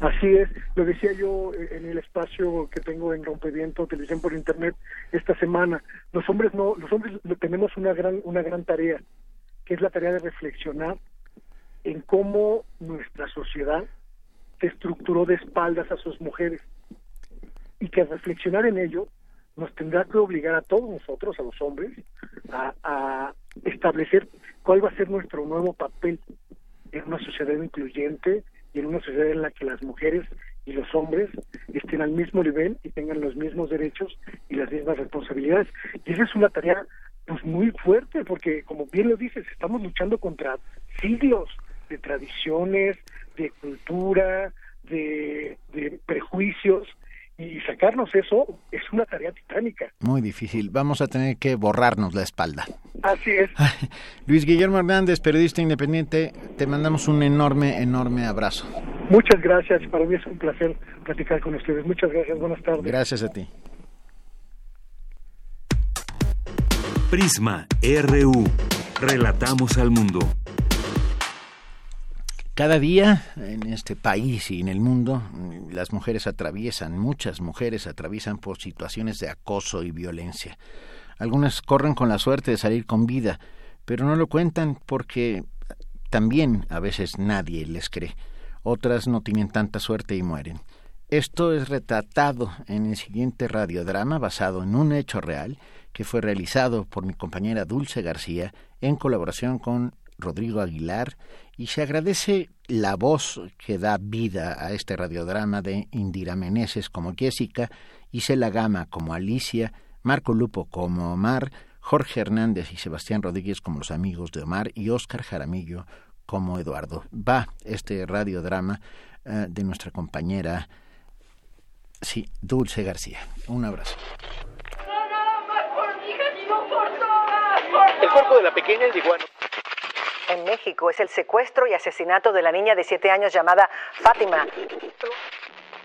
Así es, lo decía yo eh, en el espacio que tengo en Rompeviento, televisión por internet esta semana. Los hombres no, los hombres tenemos una gran, una gran tarea es la tarea de reflexionar en cómo nuestra sociedad se estructuró de espaldas a sus mujeres y que reflexionar en ello nos tendrá que obligar a todos nosotros, a los hombres, a, establecer cuál va a ser nuestro nuevo papel en una sociedad incluyente y en una sociedad en la que las mujeres y los hombres estén al mismo nivel y tengan los mismos derechos y las mismas responsabilidades. Y esa es una tarea pues muy fuerte, porque como bien lo dices, estamos luchando contra siglos de tradiciones, de cultura, de, prejuicios, y sacarnos eso es una tarea titánica. Muy difícil. Vamos a tener que borrarnos la espalda. Así es. Luis Guillermo Hernández, periodista independiente, te mandamos un enorme, enorme abrazo. Muchas gracias. Para mí es un placer platicar con ustedes. Muchas gracias. Buenas tardes. Gracias a ti. Prisma RU. Relatamos al mundo. Cada día en este país y en el mundo las mujeres atraviesan, muchas mujeres atraviesan por situaciones de acoso y violencia. Algunas corren con la suerte de salir con vida, pero no lo cuentan porque también a veces nadie les cree. Otras no tienen tanta suerte y mueren. Esto es retratado en el siguiente radiodrama basado en un hecho real que fue realizado por mi compañera Dulce García en colaboración con Rodrigo Aguilar y se agradece la voz que da vida a este radiodrama de Indira Meneses como Jessica, Isela Gama como Alicia, Marco Lupo como Omar, Jorge Hernández y Sebastián Rodríguez como los amigos de Omar y Óscar Jaramillo como Eduardo. Va este radiodrama eh, de nuestra compañera, sí, Dulce García. Un abrazo. El cuerpo de la pequeña llegó En México es el secuestro y asesinato de la niña de siete años llamada Fátima.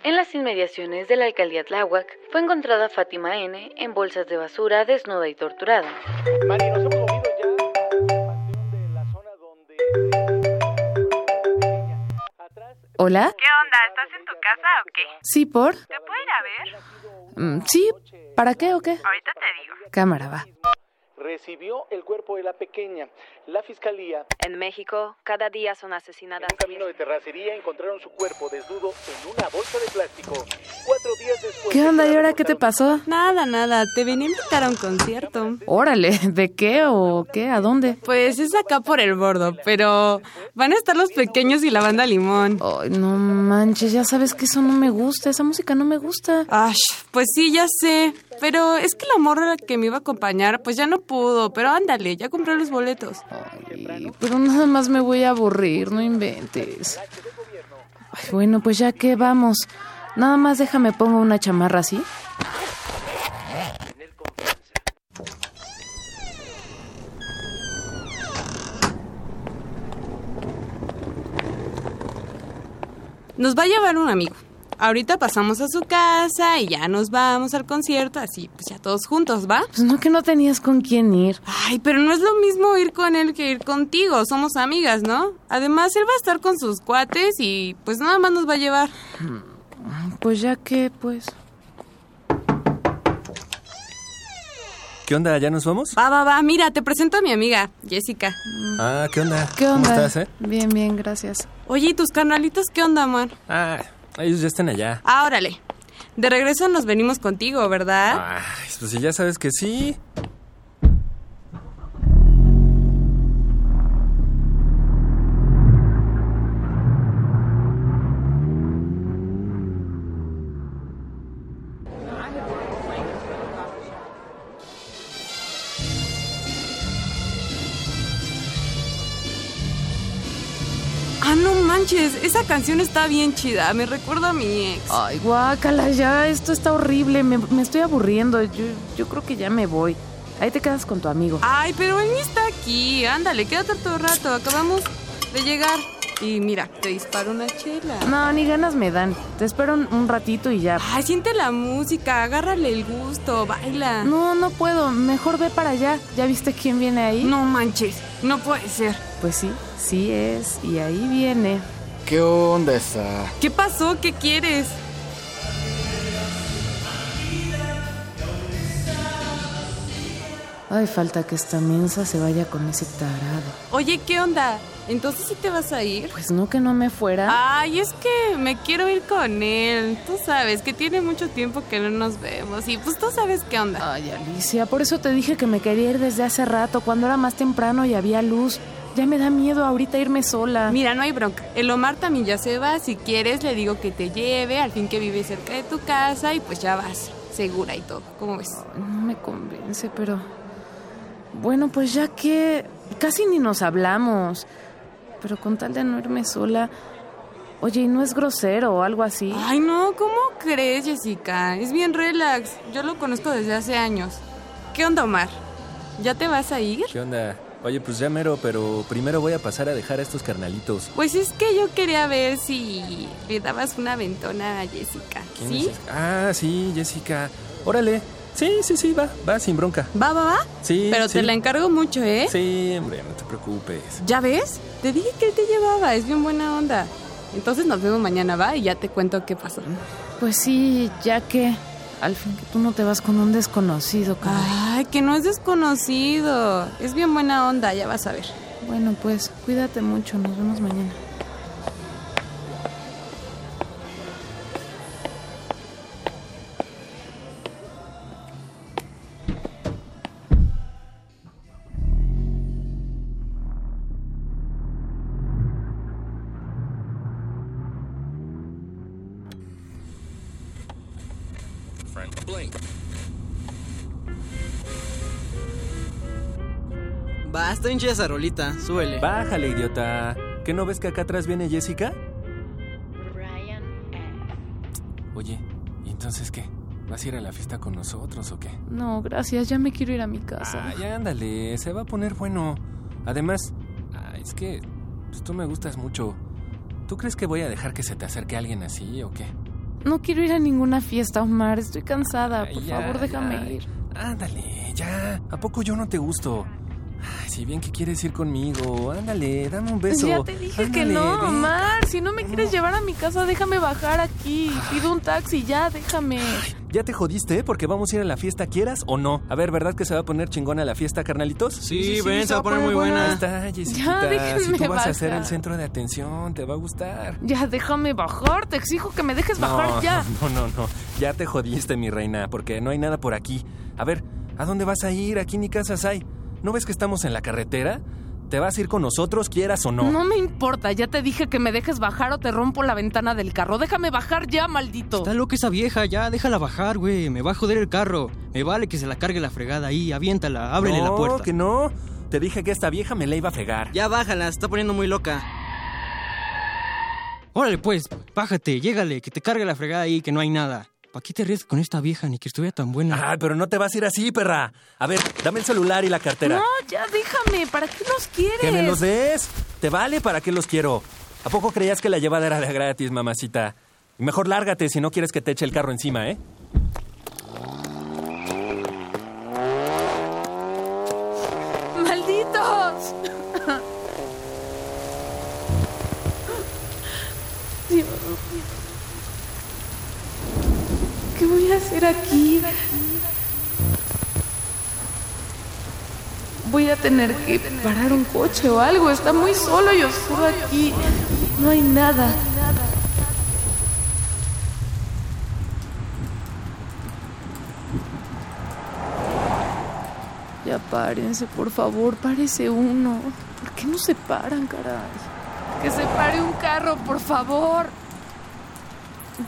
En las inmediaciones de la alcaldía Tláhuac fue encontrada Fátima N. en bolsas de basura, desnuda y torturada. Mari, nos hemos movido ya de la zona donde... Hola. ¿Qué onda? ¿Estás en tu casa o qué? Sí, ¿por? ¿Te puedo ir a ver? Mm, sí, ¿para qué o qué? Ahorita te digo. Cámara, va recibió el cuerpo de la pequeña. La fiscalía. En México, cada día son asesinadas. En un camino de terracería encontraron su cuerpo desnudo en una bolsa de plástico. Cuatro días después. ¿Qué onda? ¿Y ahora qué te pasó? Nada, nada. Te venía a invitar a un concierto. Órale, ¿de qué o qué? ¿A dónde? Pues es acá por el bordo, pero van a estar los pequeños y la banda Limón. Ay, no manches, ya sabes que eso no me gusta. Esa música no me gusta. Ay, pues sí, ya sé. Pero es que la morra que me iba a acompañar, pues ya no pudo. Pero ándale, ya compré los boletos. Ay, pero nada más me voy a aburrir, no inventes. Ay, bueno, pues ya que vamos. Nada más déjame pongo una chamarra así. Nos va a llevar un amigo ahorita pasamos a su casa y ya nos vamos al concierto, así pues ya todos juntos, ¿va? Pues no que no tenías con quién ir. Ay, pero no es lo mismo ir con él que ir contigo, somos amigas, ¿no? Además, él va a estar con sus cuates y pues nada más nos va a llevar. Pues ya que, pues... ¿Qué onda? ¿Ya nos vamos? Va, va, va. Mira, te presento a mi amiga, Jessica. Ah, ¿qué onda? ¿Qué onda? ¿Cómo estás, eh? Bien, bien, gracias. Oye, ¿y tus canalitos qué onda, amor? Ah, ellos ya están allá. Ah, órale. De regreso nos venimos contigo, ¿verdad? Ay, pues si ya sabes que sí. Manches, esa canción está bien chida. Me recuerda a mi ex. Ay, guácala, ya, esto está horrible. Me, me estoy aburriendo. Yo, yo creo que ya me voy. Ahí te quedas con tu amigo. Ay, pero él está aquí. Ándale, quédate todo el rato. Acabamos de llegar. Y mira, te disparo una chela. No, ni ganas me dan. Te espero un, un ratito y ya. Ay, siente la música, agárrale el gusto, baila. No, no puedo. Mejor ve para allá. ¿Ya viste quién viene ahí? No manches, no puede ser. Pues sí, sí es. Y ahí viene. ¿Qué onda esa? ¿Qué pasó? ¿Qué quieres? Ay, falta que esta mensa se vaya con ese tarado. Oye, ¿qué onda? ¿Entonces sí te vas a ir? Pues no que no me fuera. Ay, es que me quiero ir con él. Tú sabes que tiene mucho tiempo que no nos vemos. Y pues tú sabes qué onda. Ay, Alicia, por eso te dije que me quería ir desde hace rato, cuando era más temprano y había luz. Ya me da miedo ahorita irme sola. Mira, no hay bronca. El Omar también ya se va. Si quieres, le digo que te lleve, al fin que vive cerca de tu casa y pues ya vas, segura y todo. ¿Cómo ves? No me convence, pero... Bueno, pues ya que casi ni nos hablamos. Pero con tal de no irme sola... Oye, ¿y no es grosero o algo así? Ay, no, ¿cómo crees, Jessica? Es bien relax. Yo lo conozco desde hace años. ¿Qué onda, Omar? ¿Ya te vas a ir? ¿Qué onda? Oye, pues ya mero, pero primero voy a pasar a dejar a estos carnalitos. Pues es que yo quería ver si le dabas una ventona a Jessica. ¿Quién ¿Sí? es? Ah, sí, Jessica. Órale. Sí, sí, sí, va, va, sin bronca. ¿Va, va, va? Sí, Pero sí. te la encargo mucho, ¿eh? Sí, hombre, no te preocupes. ¿Ya ves? Te dije que él te llevaba, es bien buena onda. Entonces nos vemos mañana, ¿va? Y ya te cuento qué pasó. Pues sí, ya que... Al fin que tú no te vas con un desconocido, caray. Ay, que no es desconocido. Es bien buena onda, ya vas a ver. Bueno, pues cuídate mucho, nos vemos mañana. Basta, hincha esa rolita, súbele. Bájale, idiota. ¿Qué no ves que acá atrás viene Jessica? Oye, ¿y entonces qué? ¿Vas a ir a la fiesta con nosotros o qué? No, gracias, ya me quiero ir a mi casa. Ay, ándale, se va a poner bueno. Además, ay, es que pues, tú me gustas mucho. ¿Tú crees que voy a dejar que se te acerque alguien así o qué? No quiero ir a ninguna fiesta, Omar. Estoy cansada. Por Ya, favor, déjame ya. ir. Ándale, ya. ¿A poco yo no te gusto? Ay, si bien que quieres ir conmigo, ándale, dame un beso. Ya te dije que no, ven. Omar. Si no me quieres llevar a mi casa, déjame bajar aquí. Pido un taxi, ya, déjame. Ya te jodiste, ¿eh? Porque vamos a ir a la fiesta, quieras o no. A ver, ¿verdad que se va a poner chingona la fiesta, carnalitos? Sí, ven, se va a poner muy buena. Está. Ya, déjenme si tú vas a ser el centro de atención, te va a gustar. Ya, déjame bajar. Te exijo que me dejes bajar no, ya. No, no, no. Ya te jodiste, mi reina, porque no hay nada por aquí. A ver, ¿a dónde vas a ir? Aquí ni casas hay. ¿No ves que estamos en la carretera? ¿Te vas a ir con nosotros, quieras o no? No me importa, ya te dije que me dejes bajar o te rompo la ventana del carro. Déjame bajar ya, maldito. Está loca esa vieja, ya, déjala bajar, güey. Me va a joder el carro. Me vale que se la cargue la fregada ahí, aviéntala, ábrele la No, puerta. que no. Te dije que esta vieja me la iba a fregar. Ya bájala, se está poniendo muy loca. Órale, pues, bájate, llégale, que te cargue la fregada ahí, que no hay nada. ¿Para qué te arriesgas con esta vieja ni que estuviera tan buena? Ay, pero no te vas a ir así, perra. A ver, dame el celular y la cartera. No, ya déjame. ¿Para qué los quieres? Que me los des. ¿Te vale? ¿Para qué los quiero? ¿A poco creías que la llevada era de gratis, mamacita? Mejor lárgate si no quieres que te eche el carro encima, ¿eh? ¡Malditos! Dios. ¿Qué voy a hacer aquí? Voy a tener que parar un coche o algo. Está muy solo y oscuro aquí. No hay nada. Ya párense, por favor, párese uno. ¿Por qué no se paran, caray? Que se pare un carro, por favor.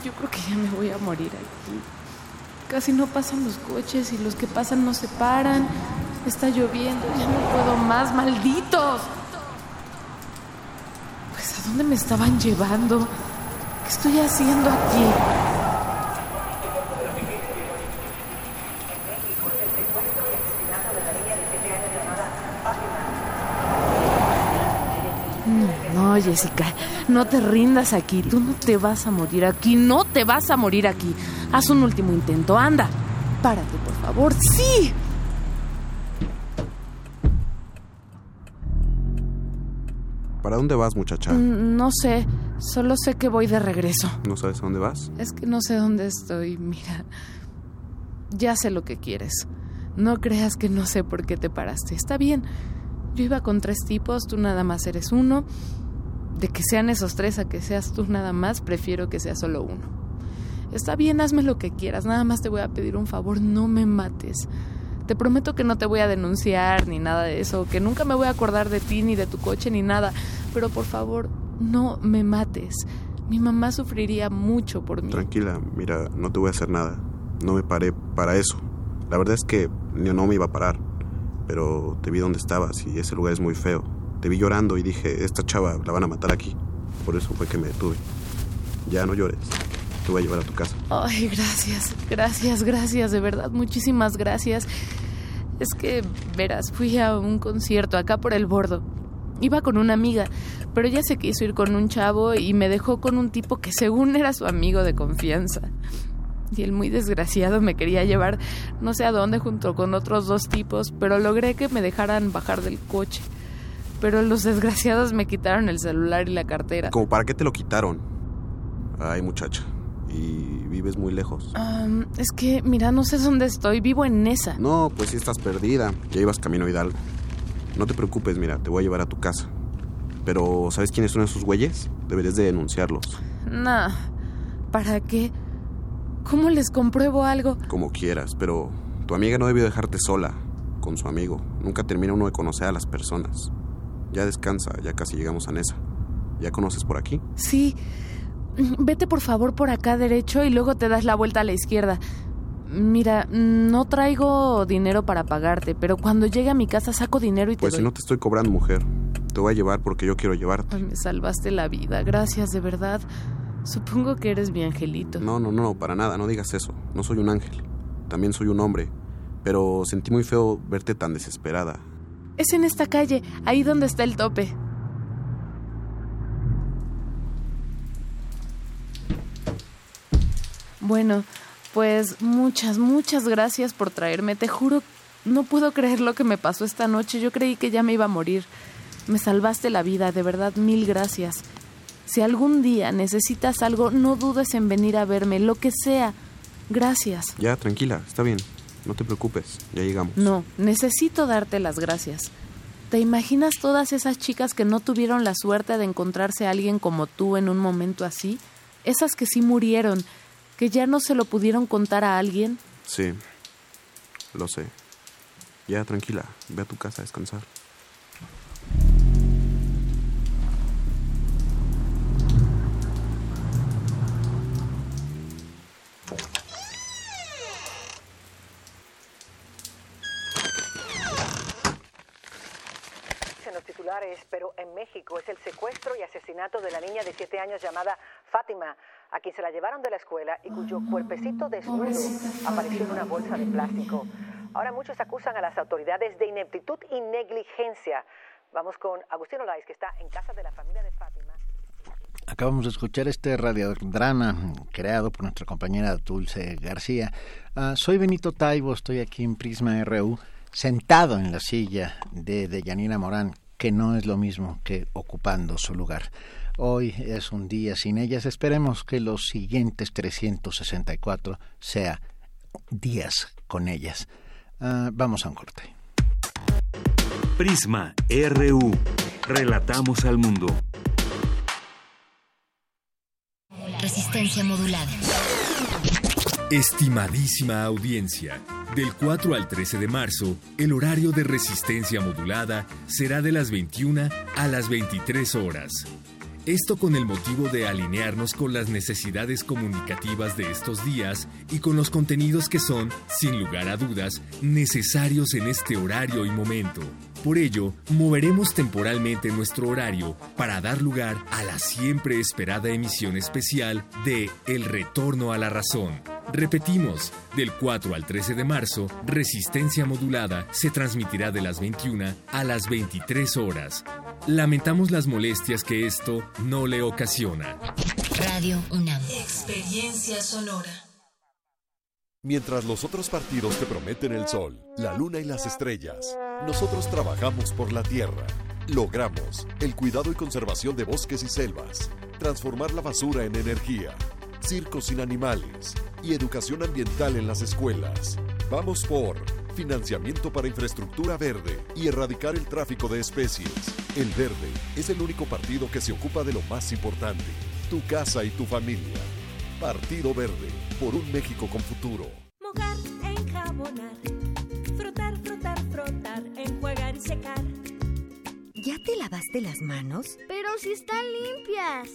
Yo creo que ya me voy a morir aquí. Casi no pasan los coches y los que pasan no se paran. Está lloviendo, ya no puedo más, malditos. Pues a dónde me estaban llevando? ¿Qué estoy haciendo aquí? No, no, Jessica, no te rindas aquí. Tú no te vas a morir aquí. No te vas a morir aquí. Haz un último intento. Anda. Párate, por favor. Sí. ¿Para dónde vas, muchacha? Mm, No sé. Solo sé que voy de regreso. ¿No sabes a dónde vas? Es que no sé dónde estoy. Mira. Ya sé lo que quieres. No creas que no sé por qué te paraste. Está bien. Yo iba con tres tipos, tú nada más eres uno. De que sean esos tres a que seas tú nada más, prefiero que sea solo uno. Está bien, hazme lo que quieras, nada más te voy a pedir un favor, no me mates. Te prometo que no te voy a denunciar ni nada de eso, que nunca me voy a acordar de ti ni de tu coche ni nada, pero por favor, no me mates. Mi mamá sufriría mucho por mí. Tranquila, mira, no te voy a hacer nada. No me paré para eso. La verdad es que yo no me iba a parar, pero te vi donde estabas y ese lugar es muy feo. Te vi llorando y dije, esta chava la van a matar aquí. Por eso fue que me detuve. Ya no llores. Te voy a llevar a tu casa. Ay, gracias, gracias, gracias, de verdad, muchísimas gracias. Es que, verás, fui a un concierto acá por el bordo. Iba con una amiga, pero ella se quiso ir con un chavo y me dejó con un tipo que según era su amigo de confianza. Y el muy desgraciado me quería llevar no sé a dónde junto con otros dos tipos, pero logré que me dejaran bajar del coche. Pero los desgraciados me quitaron el celular y la cartera. ¿Cómo para qué te lo quitaron? Ay, muchacha. Y vives muy lejos. Es que, mira, no sé dónde estoy, vivo en Nesa. No, pues sí estás perdida. Ya ibas camino a Hidalgo. No te preocupes, mira, te voy a llevar a tu casa. Pero, ¿sabes quiénes son esos güeyes? Deberías de denunciarlos. Nah, ¿para qué? ¿Cómo les compruebo algo? Como quieras, pero tu amiga no debió dejarte sola con su amigo. Nunca termina uno de conocer a las personas. Ya descansa, ya casi llegamos a Nesa. ¿Ya conoces por aquí? Sí. Vete por favor por acá derecho y luego te das la vuelta a la izquierda. Mira, no traigo dinero para pagarte, pero cuando llegue a mi casa saco dinero y te Pues si no te estoy cobrando, mujer. Te voy a llevar porque yo quiero llevarte. Ay, me salvaste la vida, gracias de verdad. Supongo que eres mi angelito. No, no, no, para nada, no digas eso. No soy un ángel. También soy un hombre. Pero sentí muy feo verte tan desesperada. Es en esta calle, ahí donde está el tope. Bueno, pues muchas, muchas gracias por traerme. Te juro, no puedo creer lo que me pasó esta noche. Yo creí que ya me iba a morir. Me salvaste la vida, de verdad, mil gracias. Si algún día necesitas algo, no dudes en venir a verme, lo que sea. Gracias. Ya, tranquila, está bien. No te preocupes, ya llegamos. No, necesito darte las gracias. ¿Te imaginas todas esas chicas que no tuvieron la suerte de encontrarse a alguien como tú en un momento así? Esas que sí murieron, que ya no se lo pudieron contar a alguien. Sí, lo sé. Ya, tranquila, ve a tu casa a descansar. En los titulares, pero en México es el secuestro y asesinato de la niña de 7 años llamada Fátima, a quien se la llevaron de la escuela y cuyo cuerpecito desnudo apareció en una bolsa de plástico. Ahora muchos acusan a las autoridades de ineptitud y negligencia. Vamos con Agustín Olais, que está en casa de la familia de Fátima. Acabamos de escuchar este radiodrama creado por nuestra compañera Dulce García. Ah, soy Benito Taibo, estoy aquí en Prisma RU, sentado en la silla de Deyanira Morán, que no es lo mismo que ocupando su lugar. Hoy es un día sin ellas. Esperemos que los siguientes 364 sea días con ellas. Ah, vamos a un corte. Prisma RU. Relatamos al mundo. Resistencia modulada. Estimadísima audiencia, del 4 al 13 de marzo, el horario de resistencia modulada será de las 21 a las 23 horas. Esto con el motivo de alinearnos con las necesidades comunicativas de estos días y con los contenidos que son, sin lugar a dudas, necesarios en este horario y momento. Por ello, moveremos temporalmente nuestro horario para dar lugar a la siempre esperada emisión especial de El Retorno a la Razón. Repetimos, del 4 al 13 de marzo, Resistencia Modulada se transmitirá de las 21 a las 23 horas. Lamentamos las molestias que esto no le ocasiona. Radio UNAM. Experiencia sonora. Mientras los otros partidos te prometen el sol, la luna y las estrellas, nosotros trabajamos por la tierra. Logramos el cuidado y conservación de bosques y selvas, transformar la basura en energía, circos sin animales y educación ambiental en las escuelas. Vamos por financiamiento para infraestructura verde y erradicar el tráfico de especies. El verde es el único partido que se ocupa de lo más importante, tu casa y tu familia. Partido Verde, por un México con futuro. Mojar, enjabonar, frotar, frotar, frotar, enjuagar y secar. ¿Ya te lavaste las manos? Pero si están limpias.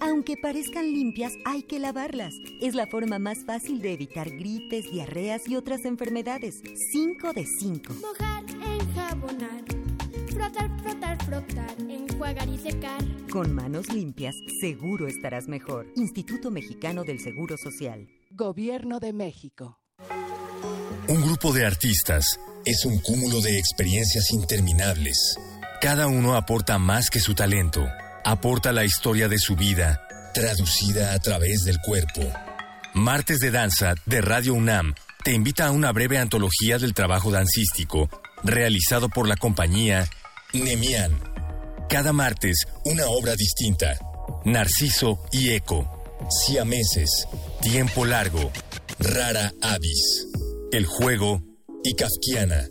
Aunque parezcan limpias, hay que lavarlas. Es la forma más fácil de evitar gripes, diarreas y otras enfermedades. 5 de 5. Mojar, enjabonar, frotar, frotar, frotar, enjuagar y secar. Con manos limpias, seguro estarás mejor. Instituto Mexicano del Seguro Social. Gobierno de México. Un grupo de artistas es un cúmulo de experiencias interminables. Cada uno aporta más que su talento. Aporta la historia de su vida, traducida a través del cuerpo. Martes de Danza de Radio UNAM te invita a una breve antología del trabajo dancístico realizado por la compañía Nemian. Cada martes, una obra distinta. Narciso y Eco. Siameses. Tiempo largo. Rara Avis. El juego y Kafkiana.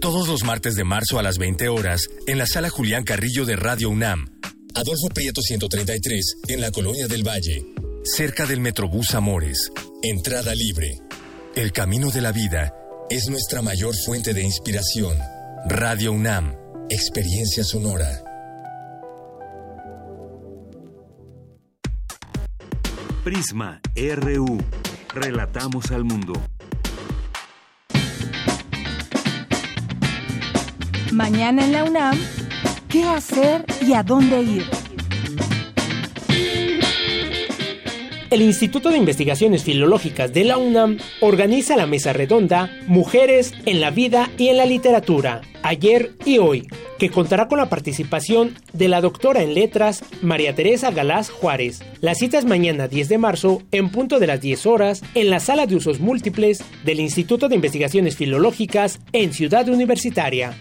Todos los martes de marzo a las 20 horas en la sala Julián Carrillo de Radio UNAM. Adolfo Prieto 133 en la Colonia del Valle. Cerca del Metrobús Amores. Entrada libre. El camino de la vida es nuestra mayor fuente de inspiración. Radio UNAM. Experiencia sonora. Prisma RU. Relatamos al mundo. Mañana en la UNAM, ¿qué hacer y a dónde ir? El Instituto de Investigaciones Filológicas de la UNAM organiza la mesa redonda Mujeres en la Vida y en la Literatura, ayer y hoy, que contará con la participación de la doctora en letras María Teresa Galás Juárez. La cita es mañana 10 de marzo en punto de las 10 horas en la sala de usos múltiples del Instituto de Investigaciones Filológicas en Ciudad Universitaria.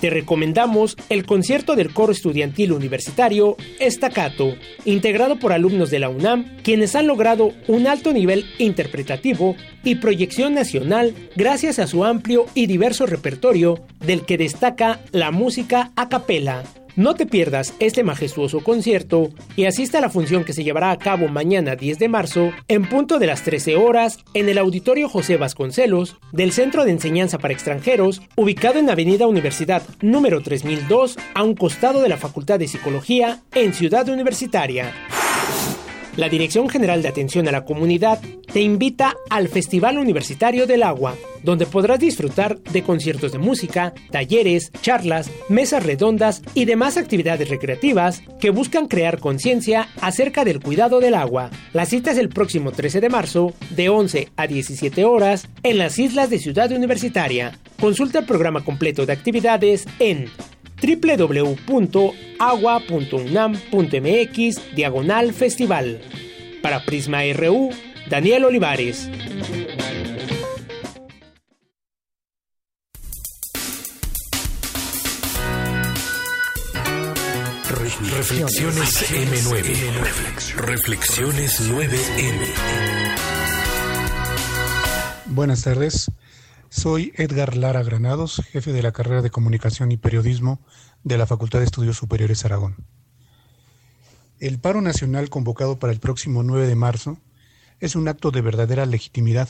Te recomendamos el concierto del coro estudiantil universitario Estacato, integrado por alumnos de la UNAM, quienes han logrado un alto nivel interpretativo y proyección nacional gracias a su amplio y diverso repertorio, del que destaca la música a capela. No te pierdas este majestuoso concierto y asista a la función que se llevará a cabo mañana 10 de marzo en punto de las 13 horas en el Auditorio José Vasconcelos del Centro de Enseñanza para Extranjeros, ubicado en Avenida Universidad número 3002, a un costado de la Facultad de Psicología en Ciudad Universitaria. La Dirección General de Atención a la Comunidad te invita al Festival Universitario del Agua, donde podrás disfrutar de conciertos de música, talleres, charlas, mesas redondas y demás actividades recreativas que buscan crear conciencia acerca del cuidado del agua. La cita es el próximo 13 de marzo, de 11 a 17 horas, en las islas de Ciudad Universitaria. Consulta el programa completo de actividades en www.agua.unam.mx diagonal festival. Para Prisma RU, Daniel Olivares. Reflexiones M9. Reflexiones 9M. Buenas tardes. Soy Edgar Lara Granados, jefe de la carrera de Comunicación y Periodismo de la Facultad de Estudios Superiores Aragón. El paro nacional convocado para el próximo 9 de marzo es un acto de verdadera legitimidad.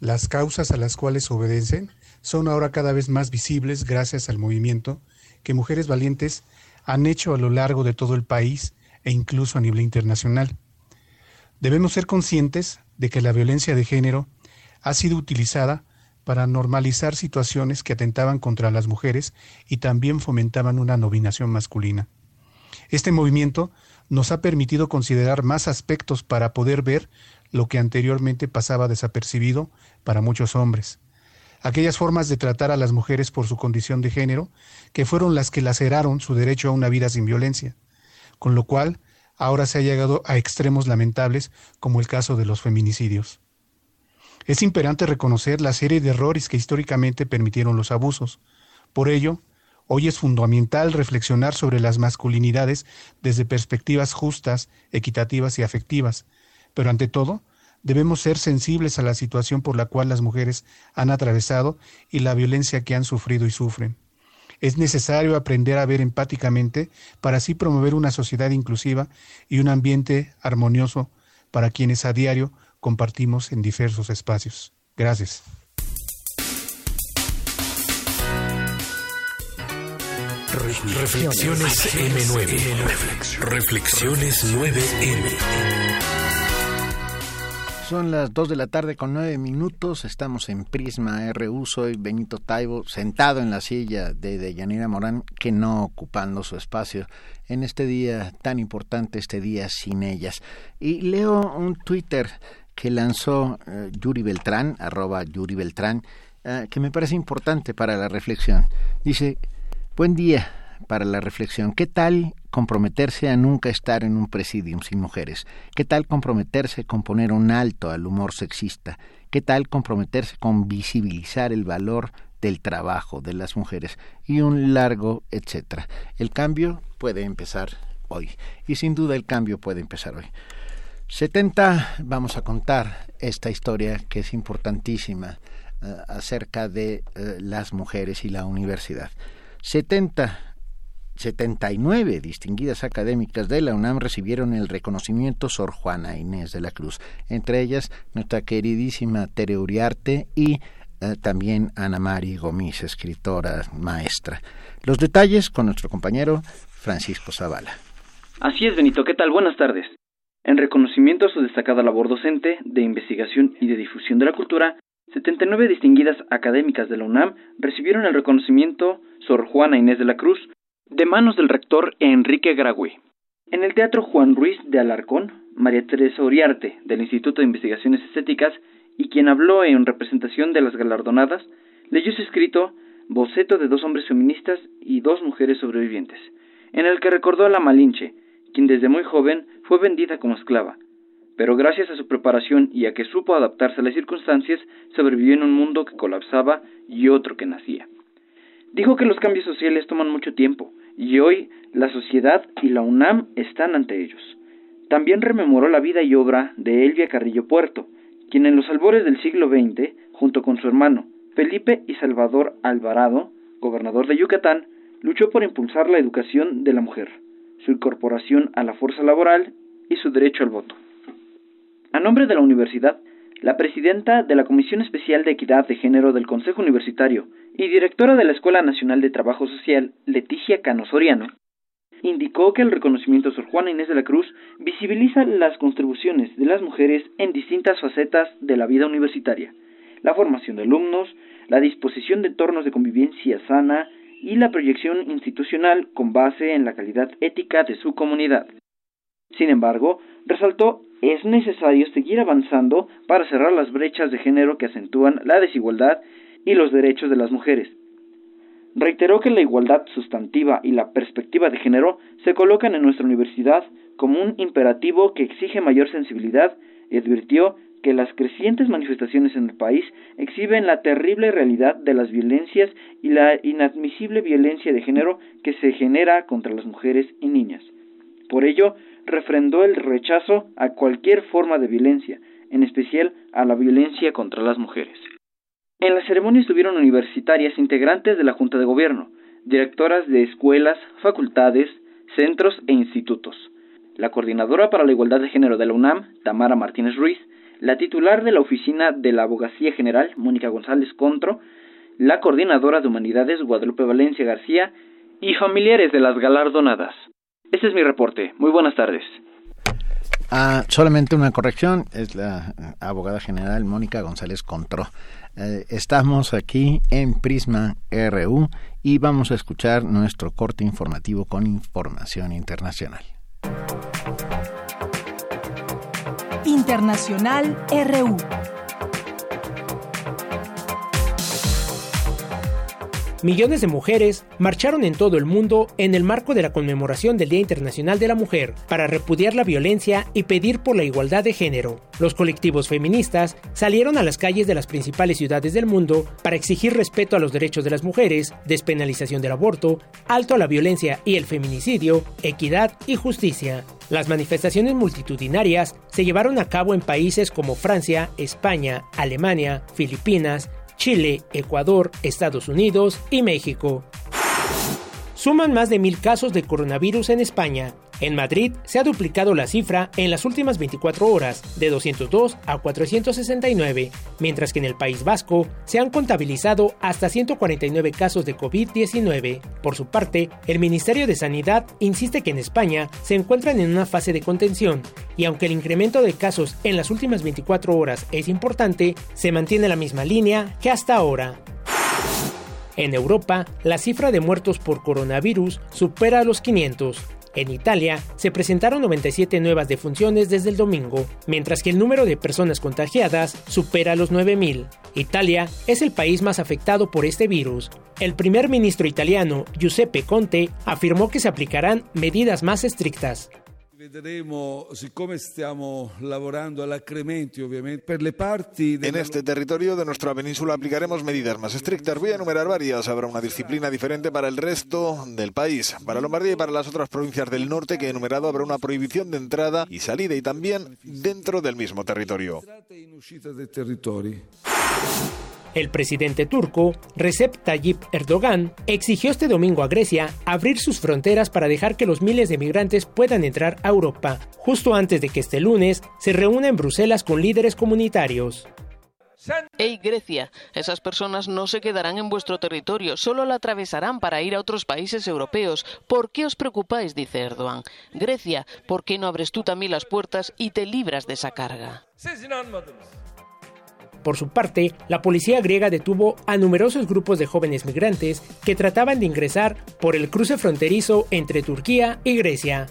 Las causas a las cuales obedecen son ahora cada vez más visibles gracias al movimiento que mujeres valientes han hecho a lo largo de todo el país e incluso a nivel internacional. Debemos ser conscientes de que la violencia de género ha sido utilizada para normalizar situaciones que atentaban contra las mujeres y también fomentaban una nominación masculina. Este movimiento nos ha permitido considerar más aspectos para poder ver lo que anteriormente pasaba desapercibido para muchos hombres. Aquellas formas de tratar a las mujeres por su condición de género, que fueron las que laceraron su derecho a una vida sin violencia, con lo cual ahora se ha llegado a extremos lamentables como el caso de los feminicidios. Es imperante reconocer la serie de errores que históricamente permitieron los abusos. Por ello, hoy es fundamental reflexionar sobre las masculinidades desde perspectivas justas, equitativas y afectivas, pero ante todo, debemos ser sensibles a la situación por la cual las mujeres han atravesado y la violencia que han sufrido y sufren. Es necesario aprender a ver empáticamente para así promover una sociedad inclusiva y un ambiente armonioso para quienes a diario compartimos en diversos espacios. Gracias. Reflexiones M9. Reflexiones 9M. Son las 2 de la tarde con 9 minutos. Estamos en Prisma RU. Soy Benito Taibo, sentado en la silla de Deyanira Morán, que no ocupando su espacio en este día tan importante, este día sin ellas. Y leo un Twitter que lanzó eh, Yuri Beltrán, arroba Yuri Beltrán, eh, que me parece importante para la reflexión. Dice, buen día para la reflexión. ¿Qué tal comprometerse a nunca estar en un presidium sin mujeres? ¿Qué tal comprometerse con poner un alto al humor sexista? ¿Qué tal comprometerse con visibilizar el valor del trabajo de las mujeres? Y un largo etcétera. El cambio puede empezar hoy. Y sin duda el cambio puede empezar hoy. 70 vamos a contar esta historia que es importantísima eh, acerca de eh, las mujeres y la universidad. 70 79 distinguidas académicas de la UNAM recibieron el reconocimiento Sor Juana Inés de la Cruz, entre ellas nuestra queridísima Tere Uriarte y eh, también Ana Mari Gomis, escritora maestra. Los detalles con nuestro compañero Francisco Zavala. Así es, Benito. ¿Qué tal? Buenas tardes. En reconocimiento a su destacada labor docente, de investigación y de difusión de la cultura, 79 distinguidas académicas de la UNAM recibieron el reconocimiento Sor Juana Inés de la Cruz de manos del rector Enrique Gragüe. En el Teatro Juan Ruiz de Alarcón, María Teresa Uriarte, del Instituto de Investigaciones Estéticas, y quien habló en representación de las galardonadas, leyó su escrito Boceto de dos hombres feministas y dos mujeres sobrevivientes, en el que recordó a la Malinche, quien desde muy joven fue vendida como esclava, pero gracias a su preparación y a que supo adaptarse a las circunstancias, sobrevivió en un mundo que colapsaba y otro que nacía. Dijo que los cambios sociales toman mucho tiempo, y hoy la sociedad y la UNAM están ante ellos. También rememoró la vida y obra de Elvia Carrillo Puerto, quien en los albores del siglo XX, junto con su hermano Felipe y Salvador Alvarado, gobernador de Yucatán, luchó por impulsar la educación de la mujer su incorporación a la fuerza laboral y su derecho al voto. A nombre de la universidad, la presidenta de la Comisión Especial de Equidad de Género del Consejo Universitario y directora de la Escuela Nacional de Trabajo Social, Leticia Cano Soriano, indicó que el reconocimiento Sor Juana Inés de la Cruz visibiliza las contribuciones de las mujeres en distintas facetas de la vida universitaria, la formación de alumnos, la disposición de entornos de convivencia sana y la proyección institucional con base en la calidad ética de su comunidad. Sin embargo, resaltó es necesario seguir avanzando para cerrar las brechas de género que acentúan la desigualdad y los derechos de las mujeres. Reiteró que la igualdad sustantiva y la perspectiva de género se colocan en nuestra universidad como un imperativo que exige mayor sensibilidad y advirtió que las crecientes manifestaciones en el país exhiben la terrible realidad de las violencias y la inadmisible violencia de género que se genera contra las mujeres y niñas. Por ello, refrendó el rechazo a cualquier forma de violencia, en especial a la violencia contra las mujeres. En la ceremonia estuvieron universitarias integrantes de la Junta de Gobierno, directoras de escuelas, facultades, centros e institutos, la coordinadora para la igualdad de género de la UNAM, Tamara Martínez Ruiz, la titular de la Oficina de la Abogacía General, Mónica González Contro, la coordinadora de Humanidades, Guadalupe Valencia García, y familiares de las galardonadas. Este es mi reporte. Muy buenas tardes. Ah, solamente una corrección, es la abogada general Mónica González Contró. Eh, estamos aquí en Prisma RU y vamos a escuchar nuestro corte informativo con información internacional. Internacional RU. Millones de mujeres marcharon en todo el mundo en el marco de la conmemoración del Día Internacional de la Mujer para repudiar la violencia y pedir por la igualdad de género. Los colectivos feministas salieron a las calles de las principales ciudades del mundo para exigir respeto a los derechos de las mujeres, despenalización del aborto, alto a la violencia y el feminicidio, equidad y justicia. Las manifestaciones multitudinarias se llevaron a cabo en países como Francia, España, Alemania, Filipinas, Chile, Ecuador, Estados Unidos y México. Suman más de mil casos de coronavirus en España. En Madrid se ha duplicado la cifra en las últimas 24 horas, de 202 a 469, mientras que en el País Vasco se han contabilizado hasta 149 casos de COVID-19. Por su parte, el Ministerio de Sanidad insiste que en España se encuentran en una fase de contención, y aunque el incremento de casos en las últimas 24 horas es importante, se mantiene la misma línea que hasta ahora. En Europa, la cifra de muertos por coronavirus supera los 500. En Italia se presentaron 97 nuevas defunciones desde el domingo, mientras que el número de personas contagiadas supera los 9.000. Italia es el país más afectado por este virus. El primer ministro italiano, Giuseppe Conte, afirmó que se aplicarán medidas más estrictas. En este territorio de nuestra península aplicaremos medidas más estrictas. Voy a enumerar varias. Habrá una disciplina diferente para el resto del país. Para Lombardía y para las otras provincias del norte que he enumerado habrá una prohibición de entrada y salida y también dentro del mismo territorio. El presidente turco, Recep Tayyip Erdogan, exigió este domingo a Grecia abrir sus fronteras para dejar que los miles de migrantes puedan entrar a Europa, justo antes de que este lunes se reúna en Bruselas con líderes comunitarios. Hey Grecia, esas personas no se quedarán en vuestro territorio, solo la atravesarán para ir a otros países europeos. ¿Por qué os preocupáis? dice Erdogan. Grecia, ¿por qué no abres tú también las puertas y te libras de esa carga? Por su parte, la policía griega detuvo a numerosos grupos de jóvenes migrantes que trataban de ingresar por el cruce fronterizo entre Turquía y Grecia.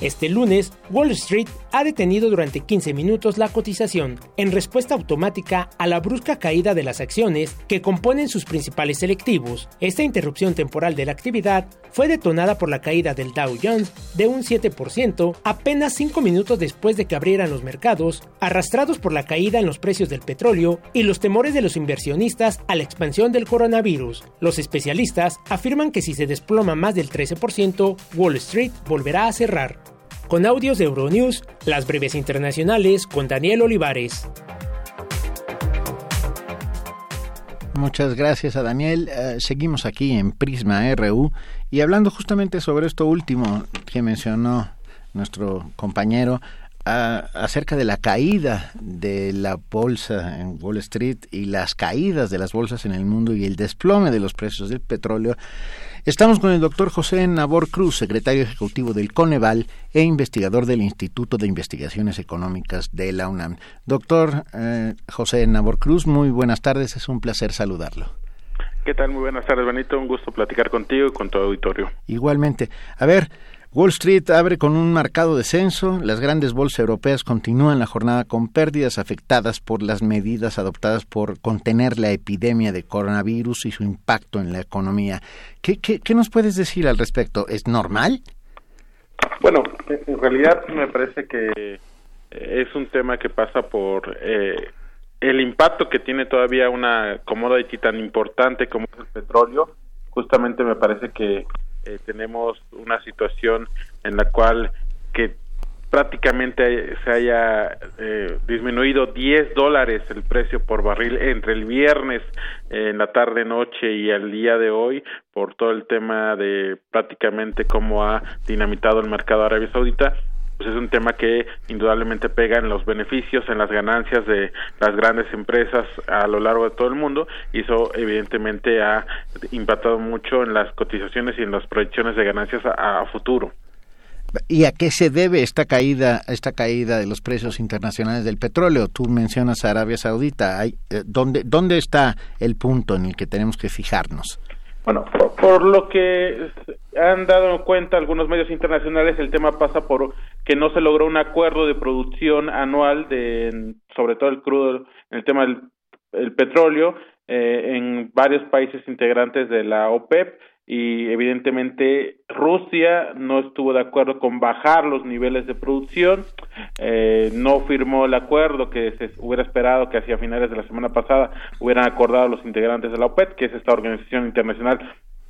Este lunes, Wall Street ha detenido durante 15 minutos la cotización, en respuesta automática a la brusca caída de las acciones que componen sus principales selectivos. Esta interrupción temporal de la actividad fue detonada por la caída del Dow Jones de un 7% apenas 5 minutos después de que abrieran los mercados, arrastrados por la caída en los precios del petróleo y los temores de los inversionistas a la expansión del coronavirus. Los especialistas afirman que si se desploma más del 13%, Wall Street volverá a cerrar. Con audios de Euronews, las breves internacionales con Daniel Olivares. Muchas gracias a Daniel. Eh, seguimos aquí en Prisma RU y hablando justamente sobre esto último que mencionó nuestro compañero acerca de la caída de la bolsa en Wall Street y las caídas de las bolsas en el mundo y el desplome de los precios del petróleo. Estamos con el doctor José Nabor Cruz, secretario ejecutivo del Coneval e investigador del Instituto de Investigaciones Económicas de la UNAM. Doctor eh, José Nabor Cruz, muy buenas tardes, es un placer saludarlo. ¿Qué tal? Muy buenas tardes, Benito. Un gusto platicar contigo y con tu auditorio. Igualmente. A ver, Wall Street abre con un marcado descenso, las grandes bolsas europeas continúan la jornada con pérdidas afectadas por las medidas adoptadas por contener la epidemia de coronavirus y su impacto en la economía. ¿Qué, qué, nos puedes decir al respecto? ¿Es normal? Bueno, en realidad me parece que es un tema que pasa por eh, el impacto que tiene todavía una commodity tan importante como es el petróleo. Justamente me parece que eh, tenemos una situación en la cual que prácticamente se haya eh, disminuido 10 dólares el precio por barril entre el viernes en la tarde noche y el día de hoy por todo el tema de prácticamente cómo ha dinamitado el mercado Arabia Saudita pues es un tema que indudablemente pega en los beneficios, en las ganancias de las grandes empresas a lo largo de todo el mundo y eso evidentemente ha impactado mucho en las cotizaciones y en las proyecciones de ganancias a, futuro. ¿Y a qué se debe esta caída, esta caída de los precios internacionales del petróleo? Tú mencionas a Arabia Saudita. Hay, eh, ¿dónde, ¿Dónde está el punto en el que tenemos que fijarnos? Bueno, por, lo que han dado cuenta algunos medios internacionales, el tema pasa por que no se logró un acuerdo de producción anual de, sobre todo el crudo, en el tema del petróleo, eh, en varios países integrantes de la OPEP y evidentemente Rusia no estuvo de acuerdo con bajar los niveles de producción, eh, no firmó el acuerdo que se hubiera esperado que hacia finales de la semana pasada hubieran acordado los integrantes de la OPEP, que es esta organización internacional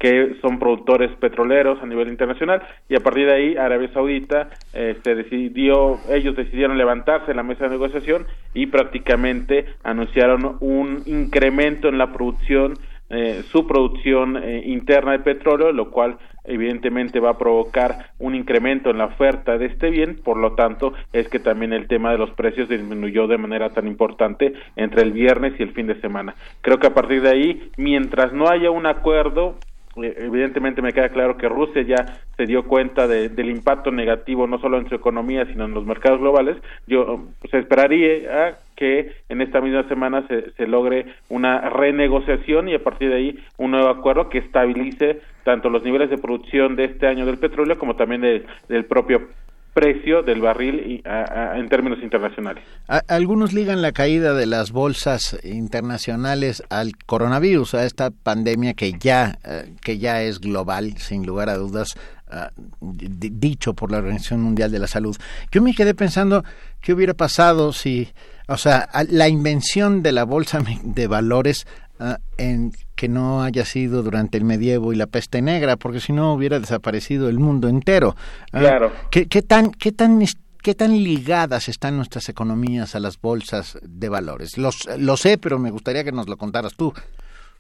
que son productores petroleros a nivel internacional y a partir de ahí Arabia Saudita se decidió ellos decidieron levantarse en la mesa de negociación y prácticamente anunciaron un incremento en la producción eh, su producción eh, interna de petróleo, lo cual evidentemente va a provocar un incremento en la oferta de este bien, por lo tanto es que también el tema de los precios disminuyó de manera tan importante entre el viernes y el fin de semana. Creo que a partir de ahí, mientras no haya un acuerdo, evidentemente me queda claro que Rusia ya se dio cuenta del impacto negativo no solo en su economía sino en los mercados globales. Yo se esperaría que en esta misma semana se, se logre una renegociación y a partir de ahí un nuevo acuerdo que estabilice tanto los niveles de producción de este año del petróleo como también del propio precio del barril en términos internacionales. algunos ligan la caída de las bolsas internacionales al coronavirus, a esta pandemia que ya, eh, que ya es global, sin lugar a dudas, ah, dicho por la Organización Mundial de la Salud. Yo me quedé pensando qué hubiera pasado si, o sea, la invención de la bolsa de valores ah, en que no haya sido durante el medievo y la peste negra, porque si no hubiera desaparecido el mundo entero. Ah, claro. ¿qué, tan, qué tan ¿Qué tan ligadas están nuestras economías a las bolsas de valores? Los, lo sé, pero me gustaría que nos lo contaras tú.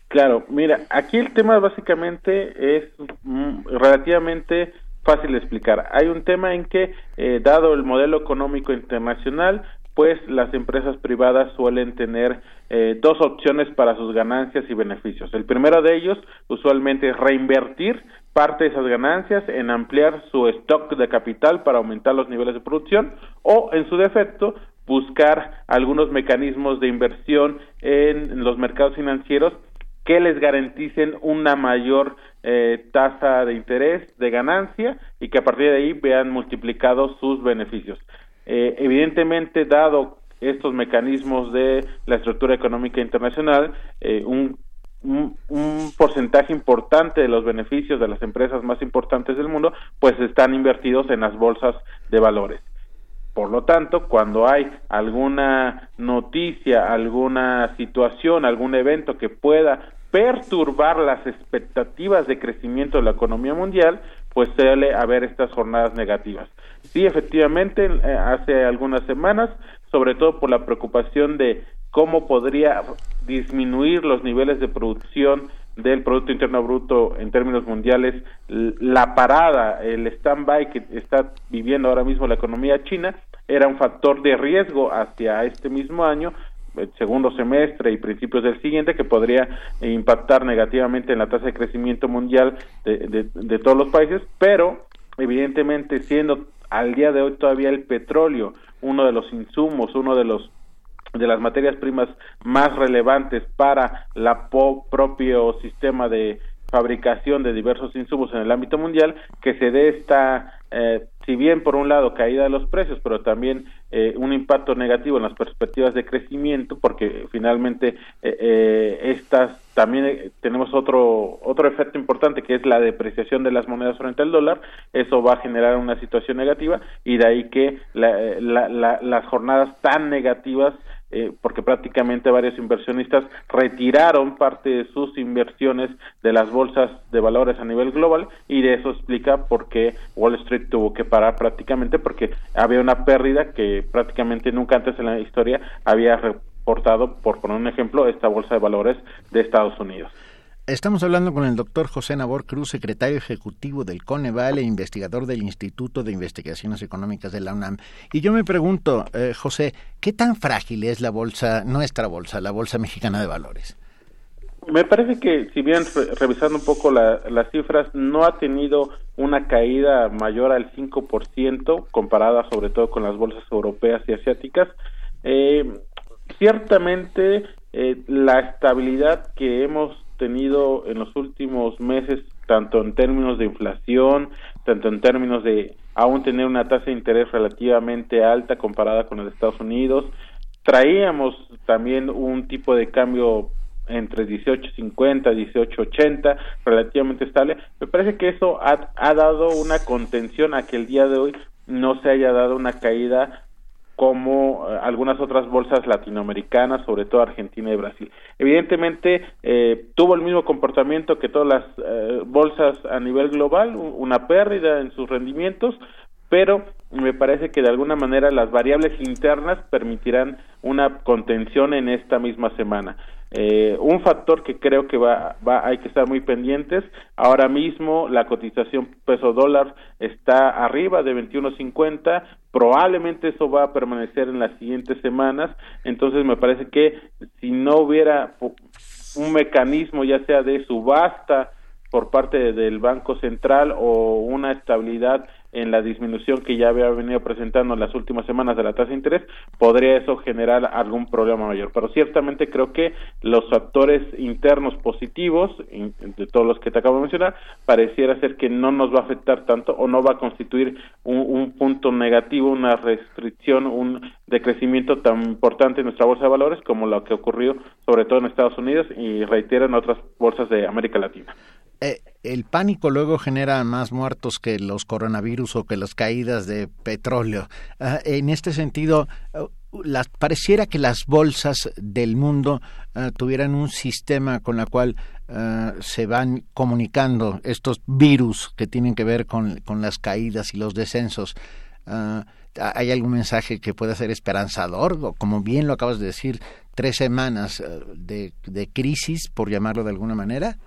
Claro, mira, aquí el tema básicamente es mm, relativamente fácil de explicar. Hay un tema en que, eh, dado el modelo económico internacional, pues las empresas privadas suelen tener eh, dos opciones para sus ganancias y beneficios. El primero de ellos usualmente es reinvertir parte de esas ganancias en ampliar su stock de capital para aumentar los niveles de producción o en su defecto buscar algunos mecanismos de inversión en los mercados financieros que les garanticen una mayor eh, tasa de interés de ganancia y que a partir de ahí vean multiplicados sus beneficios. Eh, evidentemente, dado estos mecanismos de la estructura económica internacional, eh, un, porcentaje importante de los beneficios de las empresas más importantes del mundo, pues están invertidos en las bolsas de valores. Por lo tanto, cuando hay alguna noticia, alguna situación, algún evento que pueda perturbar las expectativas de crecimiento de la economía mundial, pues suele haber estas jornadas negativas. Sí, efectivamente, eh, hace algunas semanas, sobre todo por la preocupación de cómo podría disminuir los niveles de producción del Producto Interno Bruto en términos mundiales, la parada, el stand-by que está viviendo ahora mismo la economía china, era un factor de riesgo hacia este mismo año, el segundo semestre y principios del siguiente que podría impactar negativamente en la tasa de crecimiento mundial de, de todos los países, pero evidentemente siendo al día de hoy todavía el petróleo, uno de los insumos, uno de los de las materias primas más relevantes para la propio sistema de fabricación de diversos insumos en el ámbito mundial, que se dé esta eh, si bien por un lado caída de los precios, pero también eh, un impacto negativo en las perspectivas de crecimiento, porque finalmente eh, eh estas también tenemos otro otro efecto importante que es la depreciación de las monedas frente al dólar, eso va a generar una situación negativa y de ahí que las jornadas tan negativas eh, porque prácticamente varios inversionistas retiraron parte de sus inversiones de las bolsas de valores a nivel global y de eso explica por qué Wall Street tuvo que parar prácticamente porque había una pérdida que prácticamente nunca antes en la historia había reportado, por poner un ejemplo, esta bolsa de valores de Estados Unidos. Estamos hablando con el doctor José Nabor Cruz, secretario ejecutivo del Coneval e investigador del Instituto de Investigaciones Económicas de la UNAM. Y yo me pregunto, eh, José, ¿qué tan frágil es la bolsa, nuestra bolsa, la Bolsa Mexicana de Valores? Me parece que, si bien revisando un poco las cifras, no ha tenido una caída mayor al 5%, comparada sobre todo con las bolsas europeas y asiáticas. Eh, ciertamente, eh, la estabilidad que hemos tenido en los últimos meses, tanto en términos de inflación, tanto en términos de aún tener una tasa de interés relativamente alta comparada con el de Estados Unidos, traíamos también un tipo de cambio entre 18.50 y 18.80 relativamente estable. Me parece que eso ha dado una contención a que el día de hoy no se haya dado una caída como eh, algunas otras bolsas latinoamericanas, sobre todo Argentina y Brasil. Evidentemente eh, tuvo el mismo comportamiento que todas las eh, bolsas a nivel global, una pérdida en sus rendimientos, pero me parece que de alguna manera las variables internas permitirán una contención en esta misma semana. Eh, un factor que creo que va, va, hay que estar muy pendientes. Ahora mismo la cotización peso dólar está arriba de 21.50. Probablemente eso va a permanecer en las siguientes semanas. Entonces me parece que si no hubiera un mecanismo ya sea de subasta por parte del Banco Central o una estabilidad en la disminución que ya había venido presentando en las últimas semanas de la tasa de interés, podría eso generar algún problema mayor. Pero ciertamente creo que los factores internos positivos, de todos los que te acabo de mencionar, pareciera ser que no nos va a afectar tanto o no va a constituir un, un punto negativo, una restricción, un decrecimiento tan importante en nuestra bolsa de valores como lo que ocurrió sobre todo en Estados Unidos y reitera en otras bolsas de América Latina. Eh, el pánico luego genera más muertos que los coronavirus o que las caídas de petróleo. Ah, en este sentido, uh, pareciera que las bolsas del mundo uh, tuvieran un sistema con el cual uh, se van comunicando estos virus que tienen que ver con, las caídas y los descensos. ¿Hay algún mensaje que pueda ser esperanzador? Como bien lo acabas de decir, tres semanas de, de crisis, por llamarlo de alguna manera.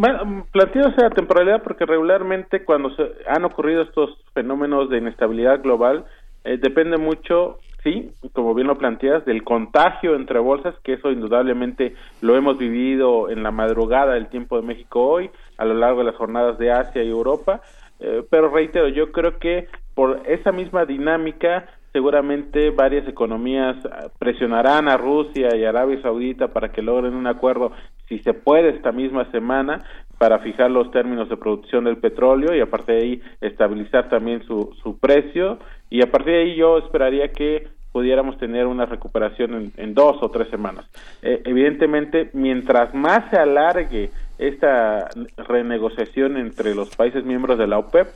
Bueno, planteo esa temporalidad porque regularmente cuando se han ocurrido estos fenómenos de inestabilidad global, eh, depende mucho, sí, como bien lo planteas, del contagio entre bolsas, que eso indudablemente lo hemos vivido en la madrugada del tiempo de México hoy, a lo largo de las jornadas de Asia y Europa, eh, pero reitero, yo creo que por esa misma dinámica seguramente varias economías presionarán a Rusia y Arabia Saudita para que logren un acuerdo si se puede esta misma semana para fijar los términos de producción del petróleo y a partir de ahí estabilizar también su, su precio y a partir de ahí yo esperaría que pudiéramos tener una recuperación en, dos o tres semanas. Eh, evidentemente, mientras más se alargue esta renegociación entre los países miembros de la OPEP,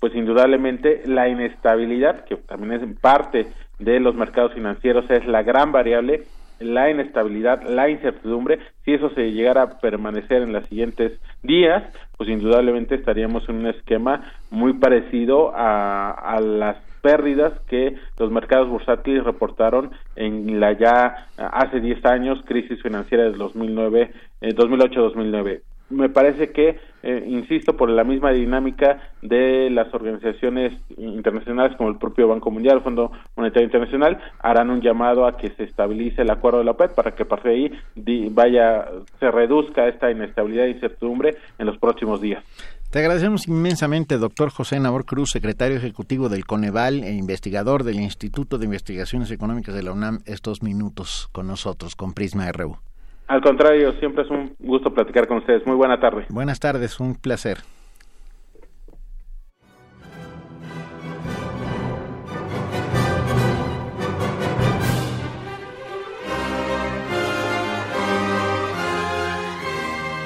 pues indudablemente la inestabilidad, que también es parte de los mercados financieros, es la gran variable la inestabilidad, la incertidumbre, si eso se llegara a permanecer en los siguientes días, pues indudablemente estaríamos en un esquema muy parecido a, las pérdidas que los mercados bursátiles reportaron en la ya hace 10 años crisis financiera del 2009, eh, 2008-2009 me parece que, eh, insisto, por la misma dinámica de las organizaciones internacionales como el propio Banco Mundial, el Fondo Monetario Internacional, harán un llamado a que se estabilice el acuerdo de la OPEP para que a partir de ahí vaya, se reduzca esta inestabilidad e incertidumbre en los próximos días. Te agradecemos inmensamente, doctor José Nabor Cruz, secretario ejecutivo del Coneval e investigador del Instituto de Investigaciones Económicas de la UNAM, estos minutos con nosotros, con Prisma RU. Al contrario, siempre es un gusto platicar con ustedes. Muy buena tarde. Buenas tardes, un placer.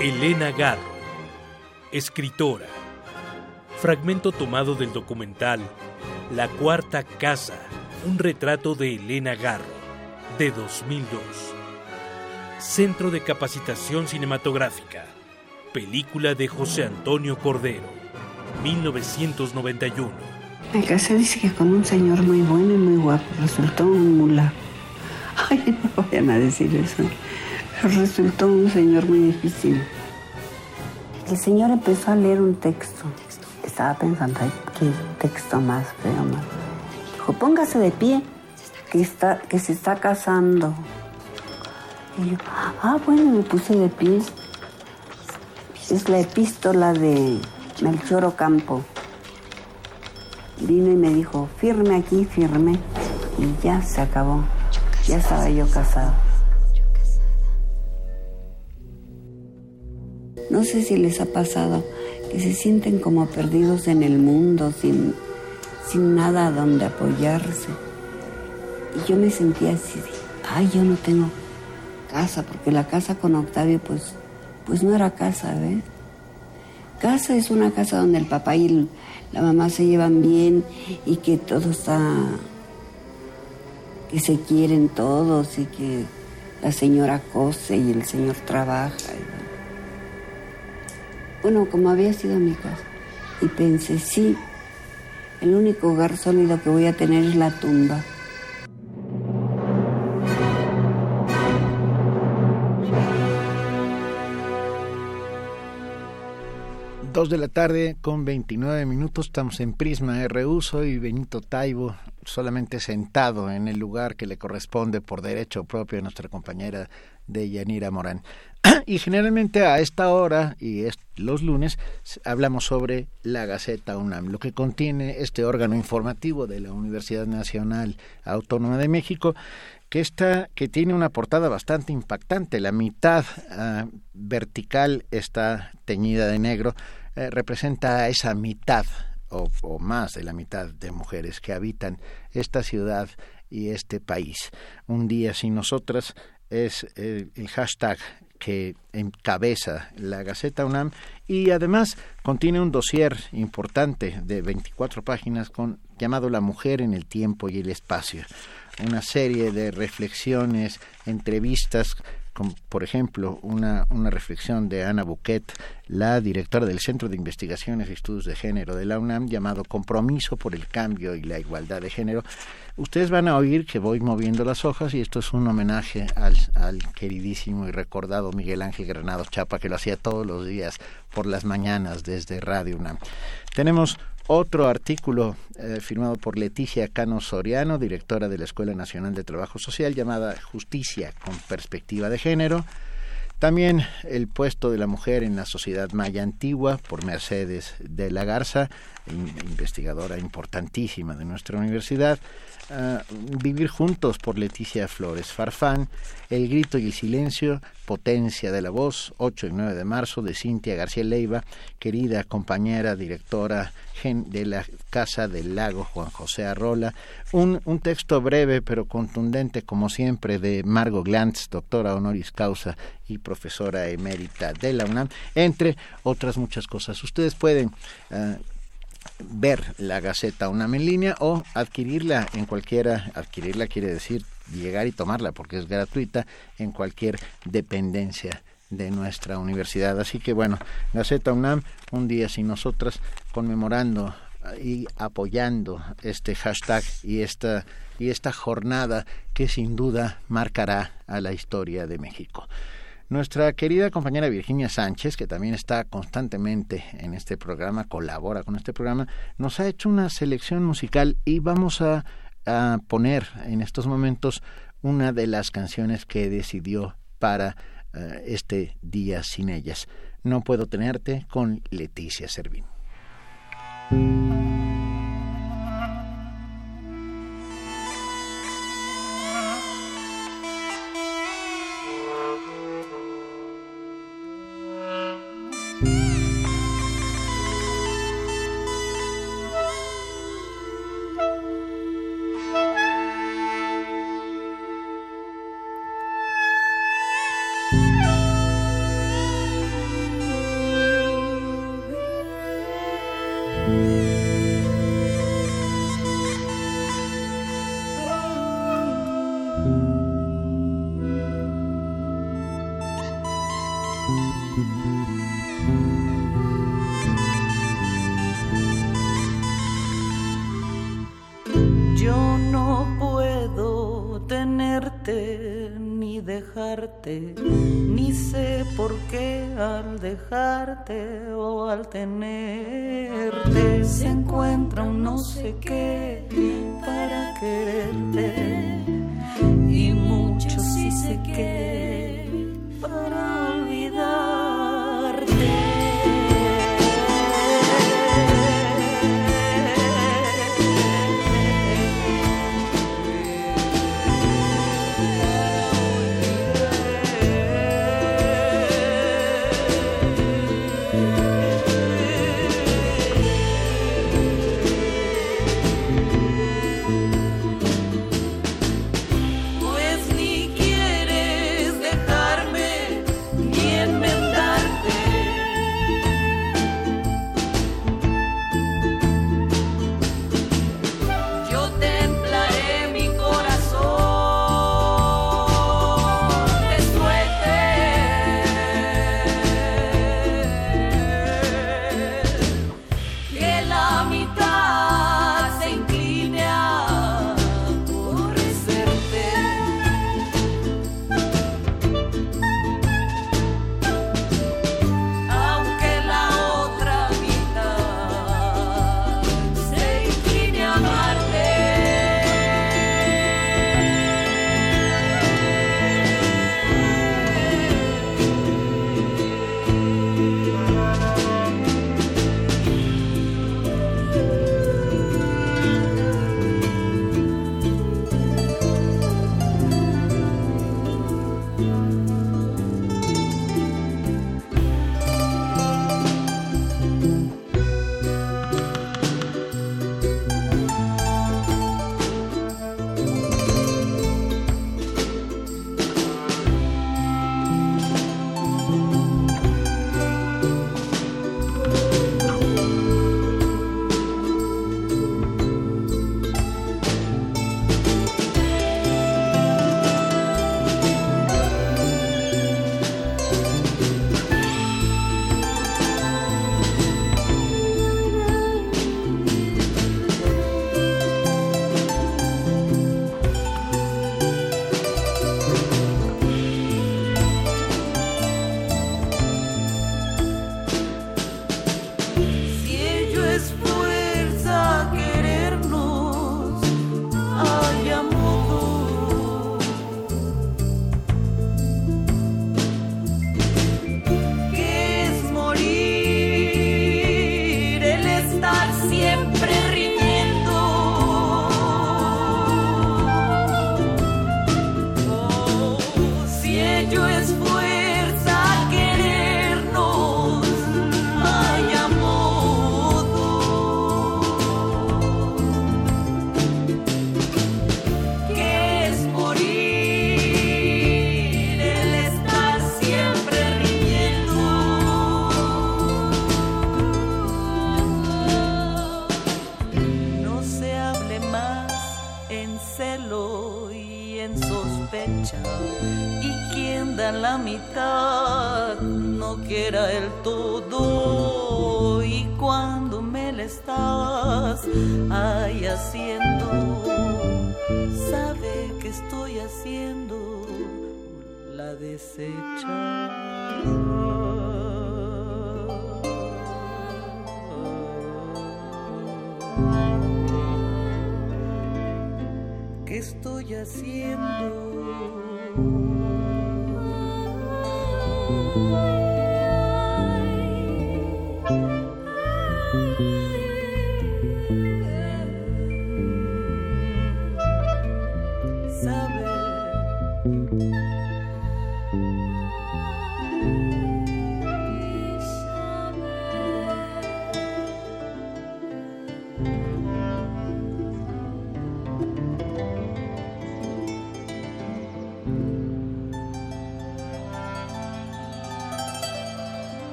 Elena Garro, escritora. Fragmento tomado del documental La Cuarta Casa, un retrato de Elena Garro, de 2002. Centro de Capacitación Cinematográfica. Película de José Antonio Cordero. 1991. Me casé dice que con un señor muy bueno y muy guapo. Resultó un mula. Ay, no vayan a decir eso. Pero resultó un señor muy difícil. El señor empezó a leer un texto. Estaba pensando, ay, qué texto más feo, más. Dijo, póngase de pie, que, está, que se está casando. Y yo, ah, bueno, me puse de pie. Es la epístola de Melchor Ocampo. Vino y me dijo, firme aquí, firme. Y ya se acabó. Ya estaba yo casada. No sé si les ha pasado que se sienten como perdidos en el mundo, sin, sin nada donde apoyarse. Y yo me sentía así, ay, yo no tengo casa, porque la casa con Octavio, pues, pues no era casa, ¿ves? Casa es una casa donde el papá y la mamá se llevan bien y que todo está, que se quieren todos y que la señora cose y el señor trabaja. Bueno, como había sido mi casa. Y pensé, sí, el único hogar sólido que voy a tener es la tumba. Dos de la tarde con 29 minutos, estamos en Prisma RU, soy Benito Taibo, solamente sentado en el lugar que le corresponde por derecho propio a nuestra compañera de Yanira Morán. Y generalmente a esta hora y los lunes hablamos sobre la Gaceta UNAM, lo que contiene este órgano informativo de la Universidad Nacional Autónoma de México, que está que tiene una portada bastante impactante. La mitad ah, vertical está teñida de negro, eh, representa esa mitad o, más de la mitad de mujeres que habitan esta ciudad y este país. Un día sin nosotras es el, hashtag que encabeza la Gaceta UNAM y además contiene un dossier importante de 24 páginas con llamado La mujer en el tiempo y el espacio. Una serie de reflexiones, entrevistas por ejemplo, una, una reflexión de Ana Bouquet, la directora del Centro de Investigaciones y Estudios de Género de la UNAM, llamado Compromiso por el Cambio y la Igualdad de Género. Ustedes van a oír que voy moviendo las hojas y esto es un homenaje al, al queridísimo y recordado Miguel Ángel Granados Chapa, que lo hacía todos los días por las mañanas desde Radio UNAM. Tenemos otro artículo eh, firmado por Leticia Cano Soriano, directora de la Escuela Nacional de Trabajo Social, llamada Justicia con Perspectiva de Género. También el puesto de la mujer en la sociedad maya antigua por Mercedes de la Garza, investigadora importantísima de nuestra universidad. Ah, Vivir juntos por Leticia Flores Farfán, El grito y el silencio, Potencia de la voz, 8 y 9 de marzo de Cintia García Leiva, querida compañera directora de la Casa del Lago Juan José Arrola, un, un texto breve pero contundente como siempre de Margot Glantz, doctora honoris causa y profesora emérita de la UNAM, entre otras muchas cosas. Ustedes pueden ah, ver la Gaceta UNAM en línea o adquirirla en cualquiera, adquirirla quiere decir llegar y tomarla porque es gratuita en cualquier dependencia de nuestra universidad. Así que bueno, Gaceta UNAM, un día sin nosotras, conmemorando y apoyando este hashtag y esta, y esta jornada que sin duda marcará a la historia de México. Nuestra querida compañera Virginia Sánchez, que también está constantemente en este programa, colabora con este programa, nos ha hecho una selección musical y vamos a, poner en estos momentos una de las canciones que decidió para eh, este día sin ellas. No puedo tenerte con Leticia Servín.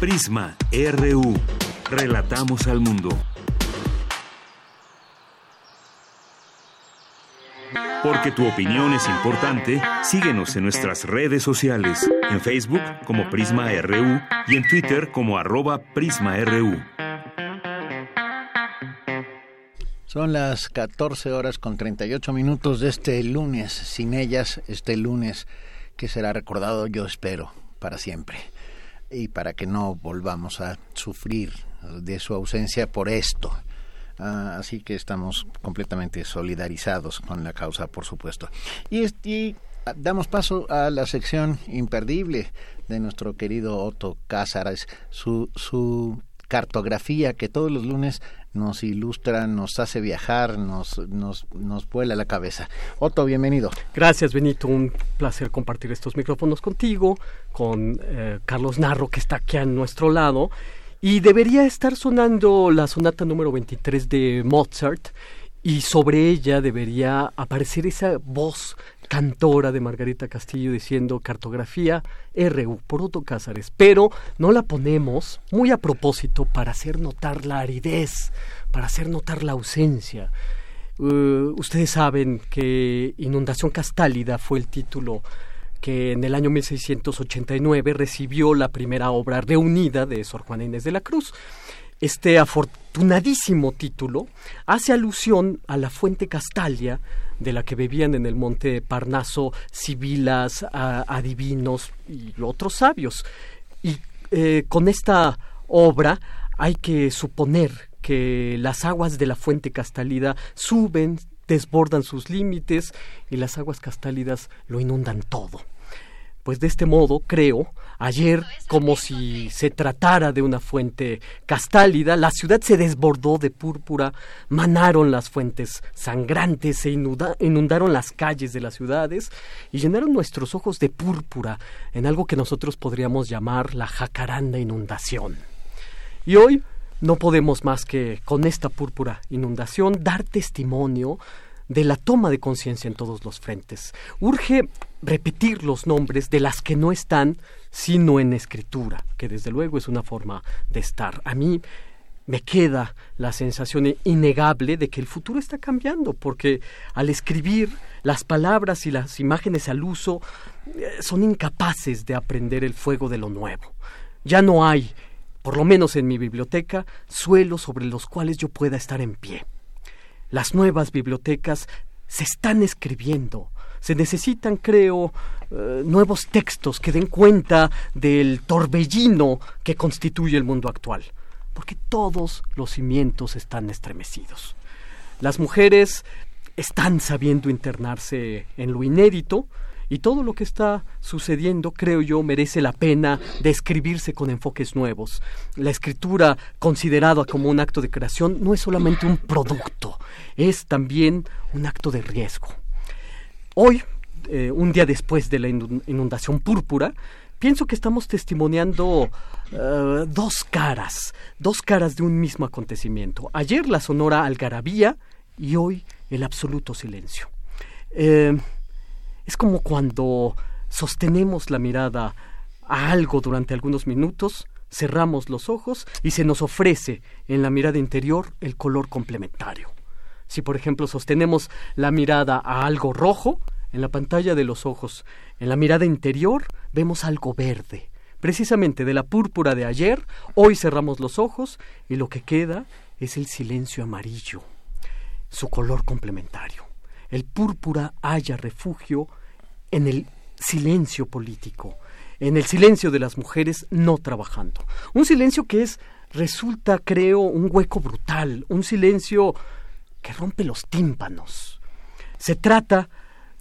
Prisma RU. Relatamos al mundo. Porque tu opinión es importante, síguenos en nuestras redes sociales, en Facebook como Prisma RU y en Twitter como arroba PrismaRU. Son las 14 horas con 38 minutos de este lunes, sin ellas, este lunes que será recordado, yo espero, para siempre y para que no volvamos a sufrir de su ausencia por esto. Ah, así que estamos completamente solidarizados con la causa, por supuesto. Y, y damos paso a la sección imperdible de nuestro querido Otto Cázares, su, su cartografía que todos los lunes nos ilustra, nos hace viajar, nos, nos, nos vuela la cabeza. Otto, bienvenido. Gracias, Benito. Un placer compartir estos micrófonos contigo, con eh, Carlos Narro, que está aquí a nuestro lado. Y debería estar sonando la sonata número 23 de Mozart y sobre ella debería aparecer esa voz cantora de Margarita Castillo diciendo cartografía RU por Otto Cázares, pero no la ponemos muy a propósito para hacer notar la aridez, para hacer notar la ausencia. Uh, ustedes saben que Inundación Castálida fue el título que en el año 1689 recibió la primera obra reunida de Sor Juana Inés de la Cruz. Este afortunadísimo título hace alusión a la fuente Castalia de la que bebían en el monte Parnaso sibilas, adivinos y otros sabios. Y eh, con esta obra hay que suponer que las aguas de la fuente castalida suben, desbordan sus límites y las aguas castálidas lo inundan todo. Pues de este modo, creo, ayer, como si se tratara de una fuente castálida, la ciudad se desbordó de púrpura, manaron las fuentes sangrantes, se inundaron las calles de las ciudades y llenaron nuestros ojos de púrpura en algo que nosotros podríamos llamar la jacaranda inundación. Y hoy no podemos más que con esta púrpura inundación dar testimonio de la toma de conciencia en todos los frentes. Urge repetir los nombres de las que no están, sino en escritura, que desde luego es una forma de estar. A mí me queda la sensación innegable de que el futuro está cambiando, porque al escribir las palabras y las imágenes al uso eh, son incapaces de aprender el fuego de lo nuevo. Ya no hay, por lo menos en mi biblioteca, suelos sobre los cuales yo pueda estar en pie. Las nuevas bibliotecas se están escribiendo. Se necesitan, creo, eh, nuevos textos que den cuenta del torbellino que constituye el mundo actual, porque todos los cimientos están estremecidos. Las mujeres están sabiendo internarse en lo inédito, y todo lo que está sucediendo, creo yo, merece la pena de escribirse con enfoques nuevos. La escritura, considerada como un acto de creación, no es solamente un producto, es también un acto de riesgo. Hoy, eh, un día después de la inundación púrpura, pienso que estamos testimoniando eh, dos caras, dos caras de un mismo acontecimiento. Ayer la sonora algarabía y hoy el absoluto silencio. Eh, es como cuando sostenemos la mirada a algo durante algunos minutos cerramos los ojos y se nos ofrece en la mirada interior el color complementario. Si por ejemplo sostenemos la mirada a algo rojo, en la pantalla de los ojos, en la mirada interior, vemos algo verde. Precisamente de la púrpura de ayer, hoy cerramos los ojos y lo que queda es el silencio amarillo, su color complementario. El púrpura halla refugio en el silencio político, en el silencio de las mujeres no trabajando. Un silencio que es, resulta, creo, un hueco brutal, un silencio que rompe los tímpanos. Se trata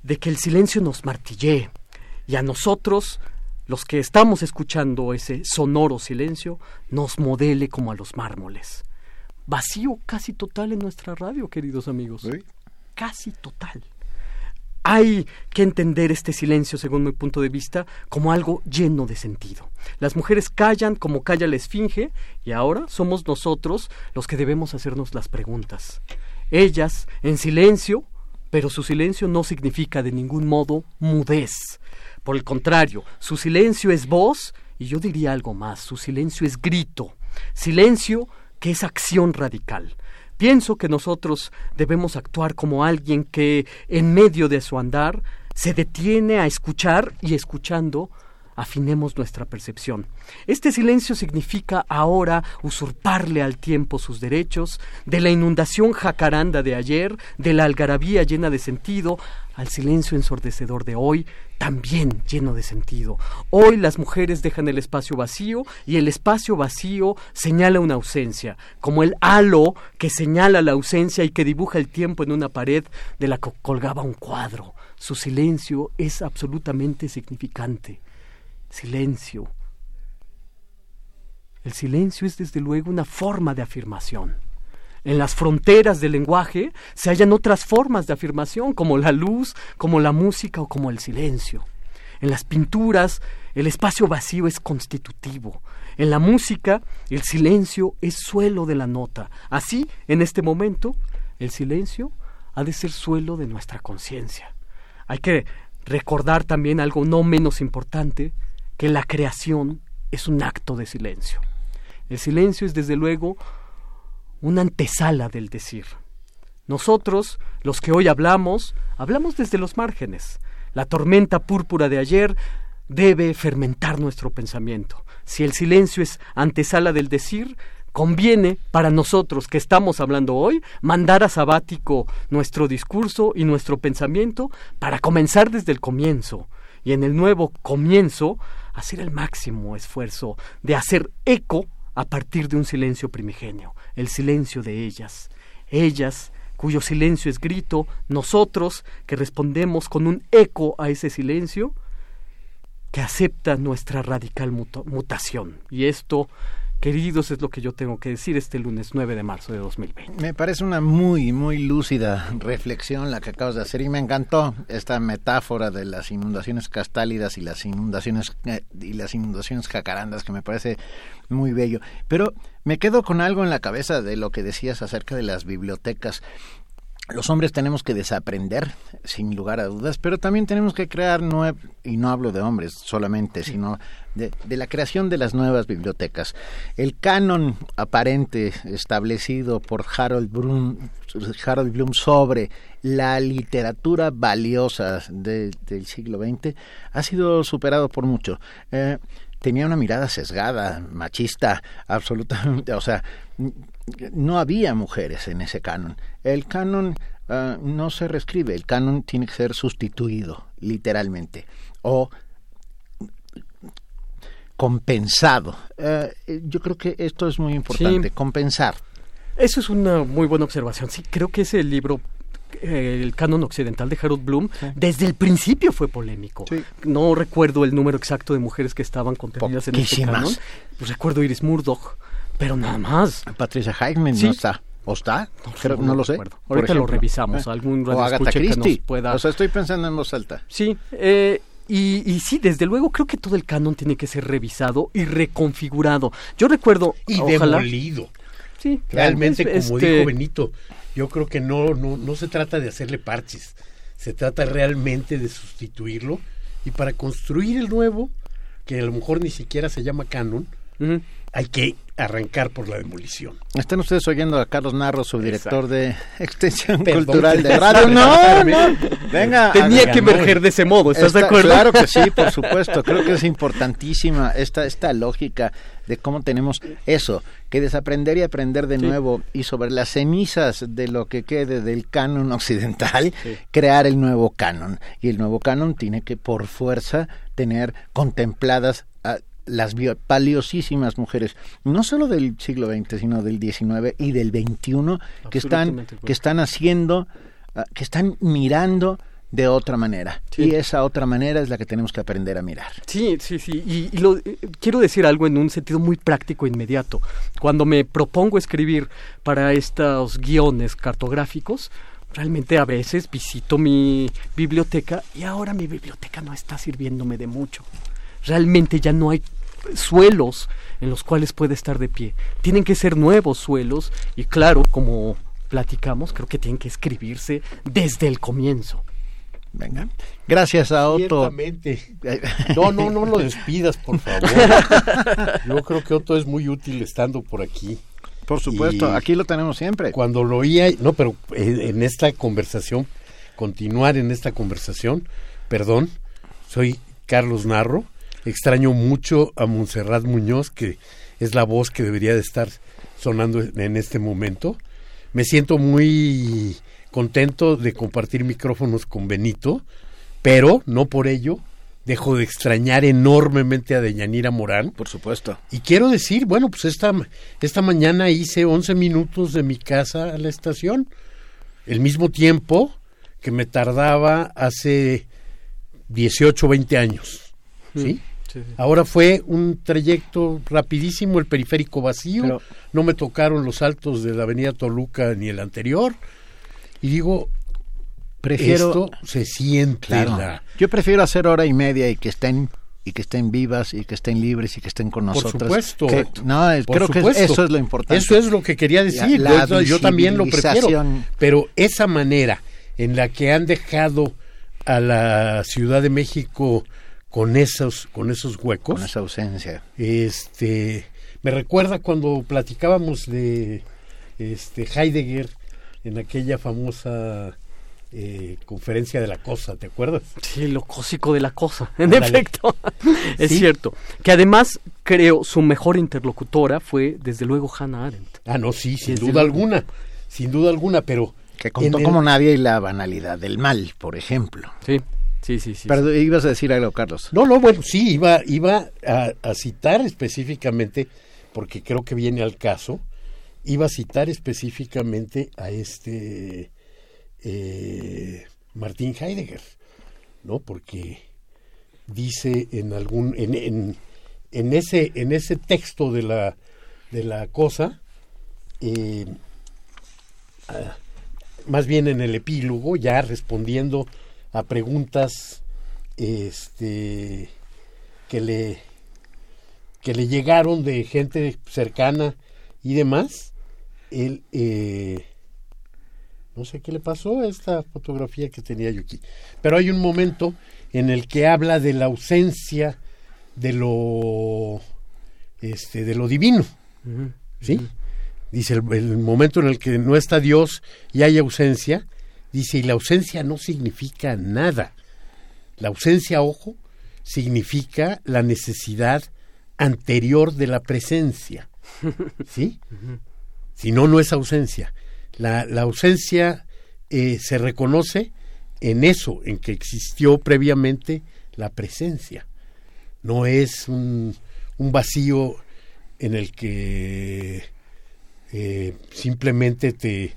de que el silencio nos martillee y a nosotros, los que estamos escuchando ese sonoro silencio, nos modele como a los mármoles. Vacío casi total en nuestra radio, queridos amigos. Casi total. Hay que entender este silencio, según mi punto de vista, como algo lleno de sentido. Las mujeres callan como calla la esfinge y ahora somos nosotros los que debemos hacernos las preguntas. Ellas, en silencio, pero su silencio no significa de ningún modo mudez. Por el contrario, su silencio es voz y yo diría algo más, su silencio es grito. Silencio que es acción radical. Pienso que nosotros debemos actuar como alguien que, en medio de su andar, se detiene a escuchar y escuchando afinemos nuestra percepción. Este silencio significa ahora usurparle al tiempo sus derechos, de la inundación jacaranda de ayer, de la algarabía llena de sentido, al silencio ensordecedor de hoy, también lleno de sentido. Hoy las mujeres dejan el espacio vacío y el espacio vacío señala una ausencia, como el halo que señala la ausencia y que dibuja el tiempo en una pared de la que colgaba un cuadro. Su silencio es absolutamente significante. Silencio. El silencio es desde luego una forma de afirmación. En las fronteras del lenguaje se hallan otras formas de afirmación, como la luz, como la música o como el silencio. En las pinturas, el espacio vacío es constitutivo. En la música, el silencio es suelo de la nota. Así, en este momento, el silencio ha de ser suelo de nuestra conciencia. Hay que recordar también algo no menos importante, que la creación es un acto de silencio. El silencio es desde luego una antesala del decir. Nosotros, los que hoy hablamos, hablamos desde los márgenes. La tormenta púrpura de ayer debe fermentar nuestro pensamiento. Si el silencio es antesala del decir, conviene para nosotros que estamos hablando hoy mandar a sabático nuestro discurso y nuestro pensamiento para comenzar desde el comienzo y en el nuevo comienzo hacer el máximo esfuerzo de hacer eco a partir de un silencio primigenio, el silencio de ellas. Ellas, cuyo silencio es grito, nosotros que respondemos con un eco a ese silencio, que acepta nuestra radical mutación. Y esto Queridos, es lo que yo tengo que decir este lunes 9 de marzo de 2020. Me parece una muy, muy lúcida reflexión la que acabas de hacer y me encantó esta metáfora de las inundaciones castálidas y las inundaciones eh, y las inundaciones jacarandas que me parece muy bello. Pero me quedo con algo en la cabeza de lo que decías acerca de las bibliotecas los hombres tenemos que desaprender, sin lugar a dudas, pero también tenemos que crear, nuevas, y no hablo de hombres solamente, sino de, la creación de las nuevas bibliotecas. El canon aparente establecido por Harold Bloom, Harold Bloom sobre la literatura valiosa del siglo XX ha sido superado por mucho. Eh, tenía una mirada sesgada, machista, absolutamente, o sea, no había mujeres en ese canon. El canon ah, no se reescribe, el canon tiene que ser sustituido, literalmente, o compensado. Eh, yo creo que esto es muy importante, compensar. Eso es una muy buena observación. Sí, creo que ese libro eh, el canon occidental de Harold Bloom, desde el principio fue polémico. No recuerdo el número exacto de mujeres que estaban contenidas en este canon. Pues recuerdo Iris Murdoch, pero nada más. Patricia Highsmith no está. ¿O está? No, lo sé. Ahorita lo revisamos. Eh, Algún o Agatha Christie. pueda... O sea, estoy pensando en voz alta. Sí. Eh, y, y, sí, desde luego creo que todo el canon tiene que ser revisado y reconfigurado. Yo recuerdo... Y demolido. Sí. Realmente, como este dijo Benito, yo creo que no, no, no se trata de hacerle parches. Se trata realmente de sustituirlo y para construir el nuevo, que a lo mejor ni siquiera se llama canon, hay que arrancar por la demolición. Están ustedes oyendo a Carlos Narro, subdirector de Extensión Cultural de Radio. No, no, venga. Tenía que emerger de ese modo, ¿estás de acuerdo? Claro que sí, por supuesto. Creo que es importantísima esta, esta lógica de cómo tenemos eso, que desaprender y aprender de nuevo y sobre las cenizas de lo que quede del canon occidental, crear el nuevo canon. Y el nuevo canon tiene que por fuerza tener contempladas las valiosísimas mujeres, no solo del siglo XX, sino del XIX y del XXI, que están, que están haciendo, ah, que están mirando de otra manera. Y esa otra manera es la que tenemos que aprender a mirar. Sí, sí, sí. Y, lo, eh, quiero decir algo en un sentido muy práctico e inmediato. Cuando me propongo escribir para estos guiones cartográficos, realmente a veces visito mi biblioteca y ahora mi biblioteca no está sirviéndome de mucho. Realmente ya no hay suelos en los cuales puede estar de pie. Tienen que ser nuevos suelos y claro, como platicamos, creo que tienen que escribirse desde el comienzo. Venga. Gracias a Otto. No, no, no lo despidas, por favor. Yo creo que Otto es muy útil estando por aquí. Por supuesto, aquí lo tenemos siempre. Cuando lo oía, no, pero en esta conversación, continuar en esta conversación, perdón, soy Carlos Narro Extraño mucho a Montserrat Muñoz, que es la voz que debería de estar sonando en este momento. Me siento muy contento de compartir micrófonos con Benito, pero no por ello dejo de extrañar enormemente a Deñanira Morán. Por supuesto. Y quiero decir, bueno, pues esta, esta mañana hice 11 minutos de mi casa a la estación, el mismo tiempo que me tardaba hace 18 o 20 años. ¿Sí? Ahora fue un trayecto rapidísimo, el periférico vacío, no me tocaron los altos de la avenida Toluca ni el anterior. Y digo, prefiero, esto se siente Yo prefiero hacer hora y media y que estén y que estén vivas y que estén libres y que estén con nosotros. Por supuesto. no, creo que eso es lo importante. Eso es lo que quería decir. yo, también lo prefiero. Pero esa manera en la que han dejado a la Ciudad de México con esos, con esos huecos. Con esa ausencia. Este, me recuerda cuando platicábamos de este Heidegger en aquella famosa eh, conferencia de la cosa, ¿te acuerdas? Sí, lo cósico de la cosa, en efecto. es cierto. Que además, creo, su mejor interlocutora fue, desde luego, Hannah Arendt. Ah, no, sí, sin duda alguna. Sin duda alguna, pero... Que contó como nadie la banalidad del mal, por ejemplo. Sí. Sí, sí, sí. Pero ibas a decir algo, Carlos. No, no, bueno, sí, iba, iba a, citar específicamente, porque creo que viene al caso, iba a citar específicamente a este eh, Martín Heidegger, ¿no? Porque dice en algún, en, en, en, ese, en ese texto de la, de la cosa, eh, ah, más bien en el epílogo, ya respondiendo a preguntas este que le que le llegaron de gente cercana y demás él eh, no sé qué le pasó a esta fotografía que tenía yo aquí pero hay un momento en el que habla de la ausencia de lo este de lo divino sí dice el, el, momento en el que no está Dios y hay ausencia Dice, y la ausencia no significa nada. La ausencia, ojo, significa la necesidad anterior de la presencia. ¿Sí? Si no, no es ausencia. La, ausencia eh, se reconoce en eso, en que existió previamente la presencia. No es un, vacío en el que eh, simplemente te,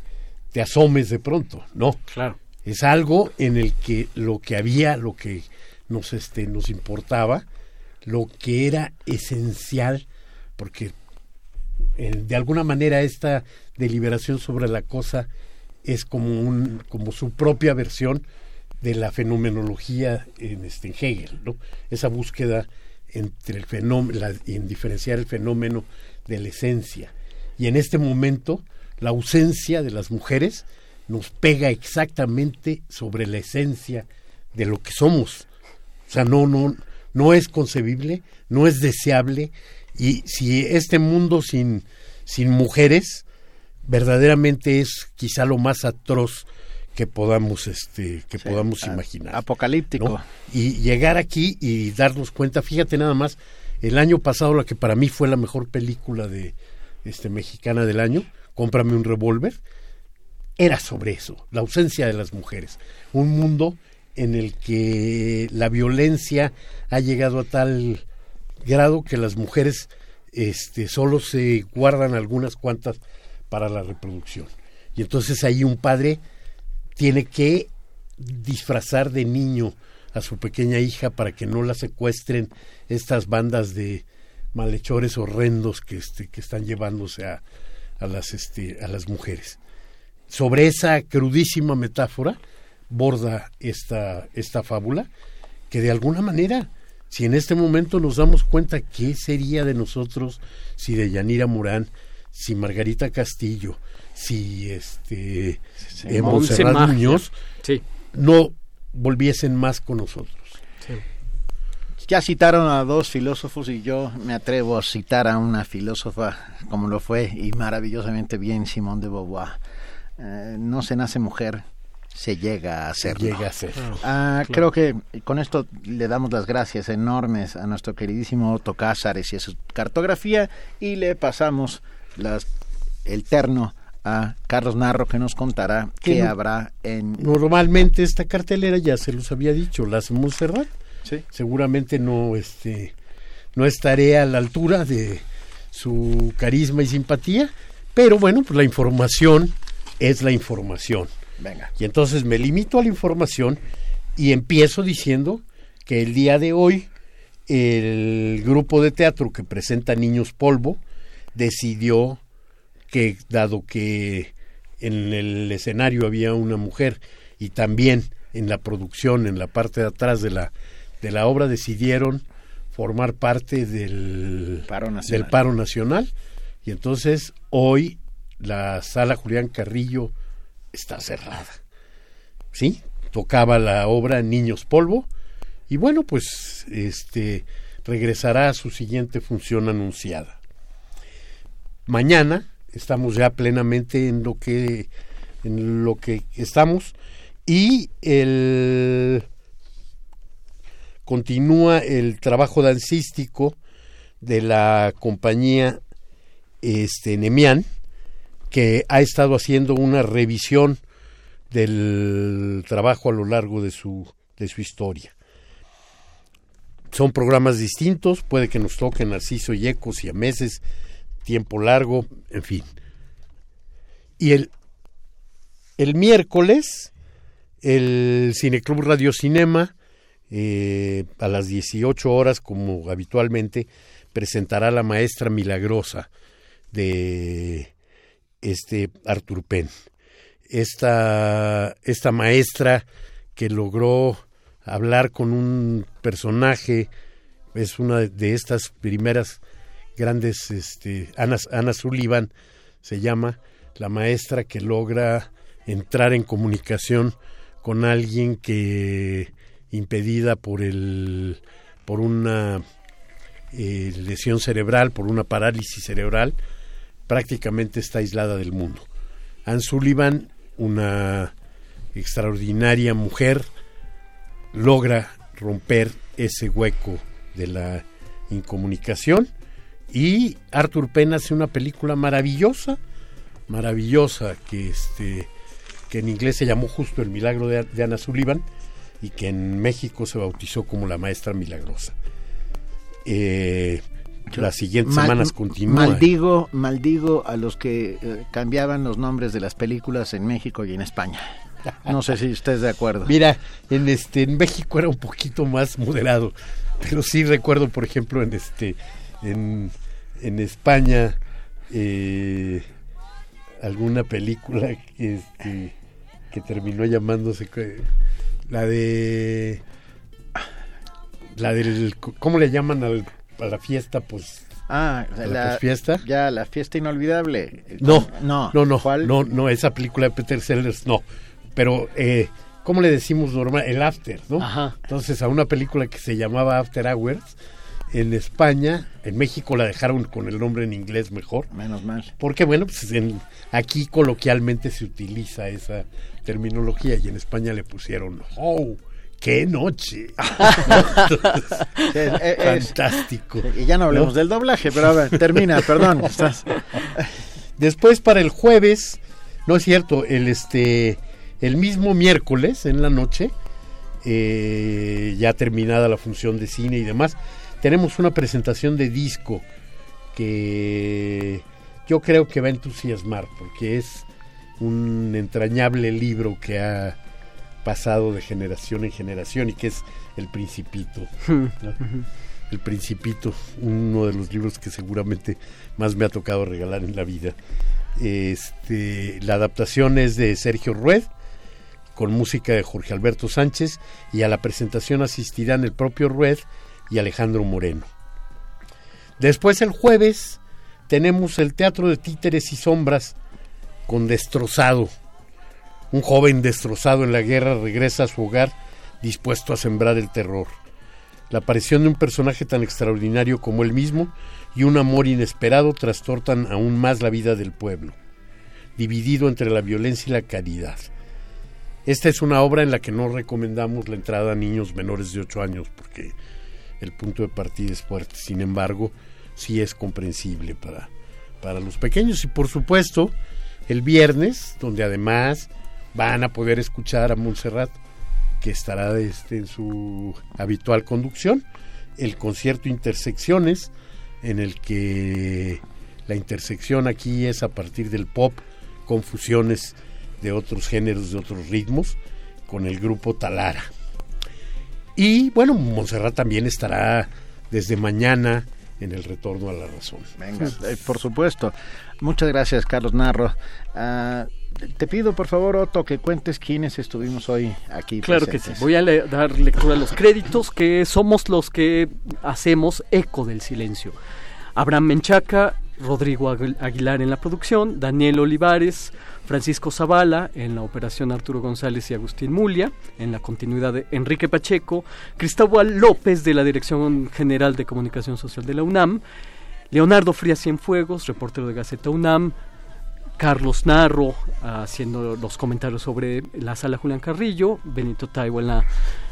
te asomes de pronto, no. Claro. Es algo en el que lo que había, lo que nos, este, nos importaba, lo que era esencial, porque de alguna manera esta deliberación sobre la cosa es como, un, como su propia versión de la fenomenología en, este, en Hegel, ¿no? Esa búsqueda entre el fenómeno, en diferenciar el fenómeno de la esencia. Y en este momento, la ausencia de las mujeres nos pega exactamente sobre la esencia de lo que somos. O sea, no, no, no es concebible, no es deseable Y si este mundo sin, sin mujeres verdaderamente es quizá lo más atroz que podamos este que podamos imaginar apocalíptico y llegar aquí y darnos cuenta fíjate nada más el año pasado la que para mí fue la mejor película de este mexicana del año cómprame un revólver. Era sobre eso la ausencia de las mujeres. Un mundo en el que la violencia ha llegado a tal grado que las mujeres este solo se guardan algunas cuantas para la reproducción. Y entonces ahí un padre tiene que disfrazar de niño a su pequeña hija para que no la secuestren estas bandas de malhechores horrendos que, este, que están llevándose a, a, las, este, a las mujeres. Sobre esa crudísima metáfora borda esta, esta fábula que de alguna manera, si en este momento nos damos cuenta qué sería de nosotros si de Yanira Morán, si Margarita Castillo, si este eh, Muñoz no volviesen más con nosotros. Ya citaron a dos filósofos y yo me atrevo a citar a una filósofa como lo fue y maravillosamente bien Simone de Beauvoir. Eh, no se nace mujer, se llega a ser. Llega a ser. Ah, creo que con esto le damos las gracias enormes a nuestro queridísimo Otto Cázares y a su cartografía y le pasamos las, el terno a Carlos Narro que nos contará qué habrá en... Normalmente esta cartelera ya se los había dicho, las Montserrat. Sí. Seguramente no, este, no estaré a la altura de su carisma y simpatía, pero bueno, pues la información es la información. Venga. Y entonces me limito a la información y empiezo diciendo que el día de hoy el grupo de teatro que presenta Niños Polvo decidió que dado que en el escenario había una mujer y también en la producción, en la parte de atrás de la, de la obra, decidieron formar parte del paro, del paro nacional. Y entonces hoy la sala Julián Carrillo está cerrada. ¿Sí? Tocaba la obra Niños Polvo y bueno, pues este regresará a su siguiente función anunciada. Mañana estamos ya plenamente en lo que en lo que estamos y el continúa el trabajo dancístico de la compañía este Nemian que ha estado haciendo una revisión del trabajo a lo largo de su de su historia. Son programas distintos, puede que nos toquen Narciso y Ecos y a meses tiempo largo, en fin. Y el, el miércoles, el Cineclub Radio Cinema, eh, a las 18 horas, como habitualmente, presentará La Maestra Milagrosa de este Artur Penn. Esta, esta maestra que logró hablar con un personaje, es una de estas primeras grandes, este, Ana, Ana Sullivan se llama, la maestra que logra entrar en comunicación con alguien que impedida por el por una eh, lesión cerebral, por una parálisis cerebral, prácticamente está aislada del mundo. Anne Sullivan, una extraordinaria mujer, logra romper ese hueco de la incomunicación y Arthur Penn hace una película maravillosa, maravillosa, que, este, que en inglés se llamó justo El Milagro de, Ana Sullivan y que en México se bautizó como La Maestra Milagrosa. Eh, las siguientes semanas continúa. Maldigo, maldigo a los que eh, cambiaban los nombres de las películas en México y en España. No sé si usted es de acuerdo. Mira, en este en México era un poquito más moderado, pero sí recuerdo, por ejemplo, en este en, en España eh, alguna película que, este, que terminó llamándose la de la del cómo le llaman al, a la fiesta pues Ah, la, fiesta. Ya, la fiesta inolvidable. No, no, no, no, no, no, esa película de Peter Sellers, no. Pero, eh, ¿cómo le decimos normal? El After, ¿no? Ajá. Entonces, a una película que se llamaba After Hours, en España, en México la dejaron con el nombre en inglés mejor. Menos mal. Porque bueno, pues en, aquí coloquialmente se utiliza esa terminología y en España le pusieron ¡Oh! ¡Qué noche! fantástico. Y ya no hablemos del doblaje, pero a ver, termina, perdón. Después para el jueves, no es cierto, el este el mismo miércoles en la noche, eh, ya terminada la función de cine y demás, tenemos una presentación de disco que yo creo que va a entusiasmar porque es un entrañable libro que ha pasado de generación en generación y que es El Principito. El Principito, uno de los libros que seguramente más me ha tocado regalar en la vida. Este, la adaptación es de Sergio Rued, con música de Jorge Alberto Sánchez, y a la presentación asistirán el propio Rued y Alejandro Moreno. Después el jueves tenemos el Teatro de Títeres y Sombras con Destrozado. Un joven destrozado en la guerra regresa a su hogar dispuesto a sembrar el terror. La aparición de un personaje tan extraordinario como él mismo y un amor inesperado trastortan aún más la vida del pueblo, dividido entre la violencia y la caridad. Esta es una obra en la que no recomendamos la entrada a niños menores de 8 años porque el punto de partida es fuerte. Sin embargo, sí es comprensible para, para los pequeños. Y por supuesto, el viernes, donde además van a poder escuchar a Montserrat, que estará este, en su habitual conducción, el concierto Intersecciones, en el que la intersección aquí es a partir del pop con fusiones de otros géneros, de otros ritmos, con el grupo Talara. Y bueno, Montserrat también estará desde mañana en el retorno a la razón. Venga, eh, por supuesto. Muchas gracias, Carlos Narro. Ah, te pido, por favor, Otto, que cuentes quiénes estuvimos hoy aquí. Claro que sí. Voy a dar lectura a los créditos, que somos los que hacemos eco del silencio. Abraham Menchaca, Rodrigo Aguilar en la producción, Daniel Olivares, Francisco Zavala en la operación Arturo González y Agustín Mulia, en la continuidad de Enrique Pacheco, Cristóbal López de la Dirección General de Comunicación Social de la UNAM, Leonardo Frías Cienfuegos, reportero de Gaceta UNAM, Carlos Narro haciendo los comentarios sobre la sala Julián Carrillo, Benito Taibo en la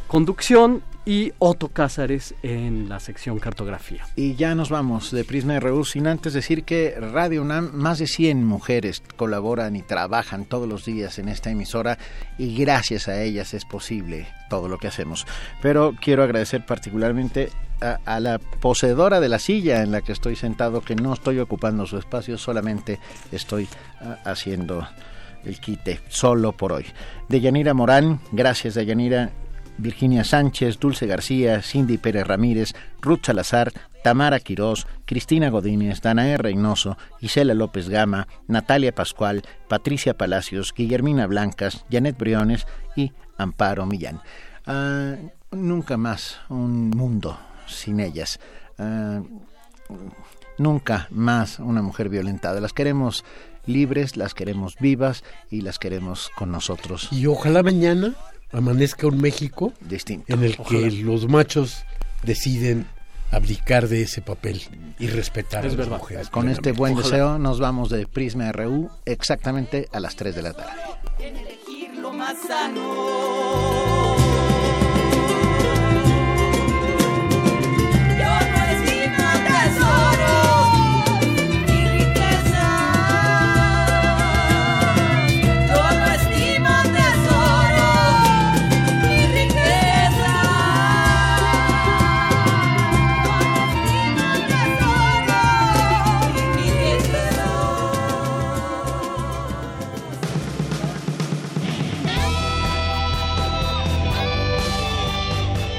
conducción y Otto Cázares en la sección cartografía. Y ya nos vamos de Prisma RU sin antes decir que Radio UNAM, más de 100 mujeres colaboran y trabajan todos los días en esta emisora y gracias a ellas es posible todo lo que hacemos. Pero quiero agradecer particularmente a, la poseedora de la silla en la que estoy sentado, que no estoy ocupando su espacio, solamente estoy ah, haciendo el quite solo por hoy. De Yanira Morán, gracias de Yanira Virginia Sánchez, Dulce García, Cindy Pérez Ramírez, Ruth Salazar, Tamara Quirós, Cristina Godínez, Danae Reynoso, Isela López Gama, Natalia Pascual, Patricia Palacios, Guillermina Blancas, Janet Briones y Amparo Millán. Ah, nunca más un mundo sin ellas. Ah, nunca más una mujer violentada. Las queremos libres, las queremos vivas y las queremos con nosotros. Y ojalá mañana amanezca un México distinto. en el que los machos deciden abdicar de ese papel y respetar a las mujeres. Con este buen deseo nos vamos de Prisma RU exactamente a las 3 de la tarde.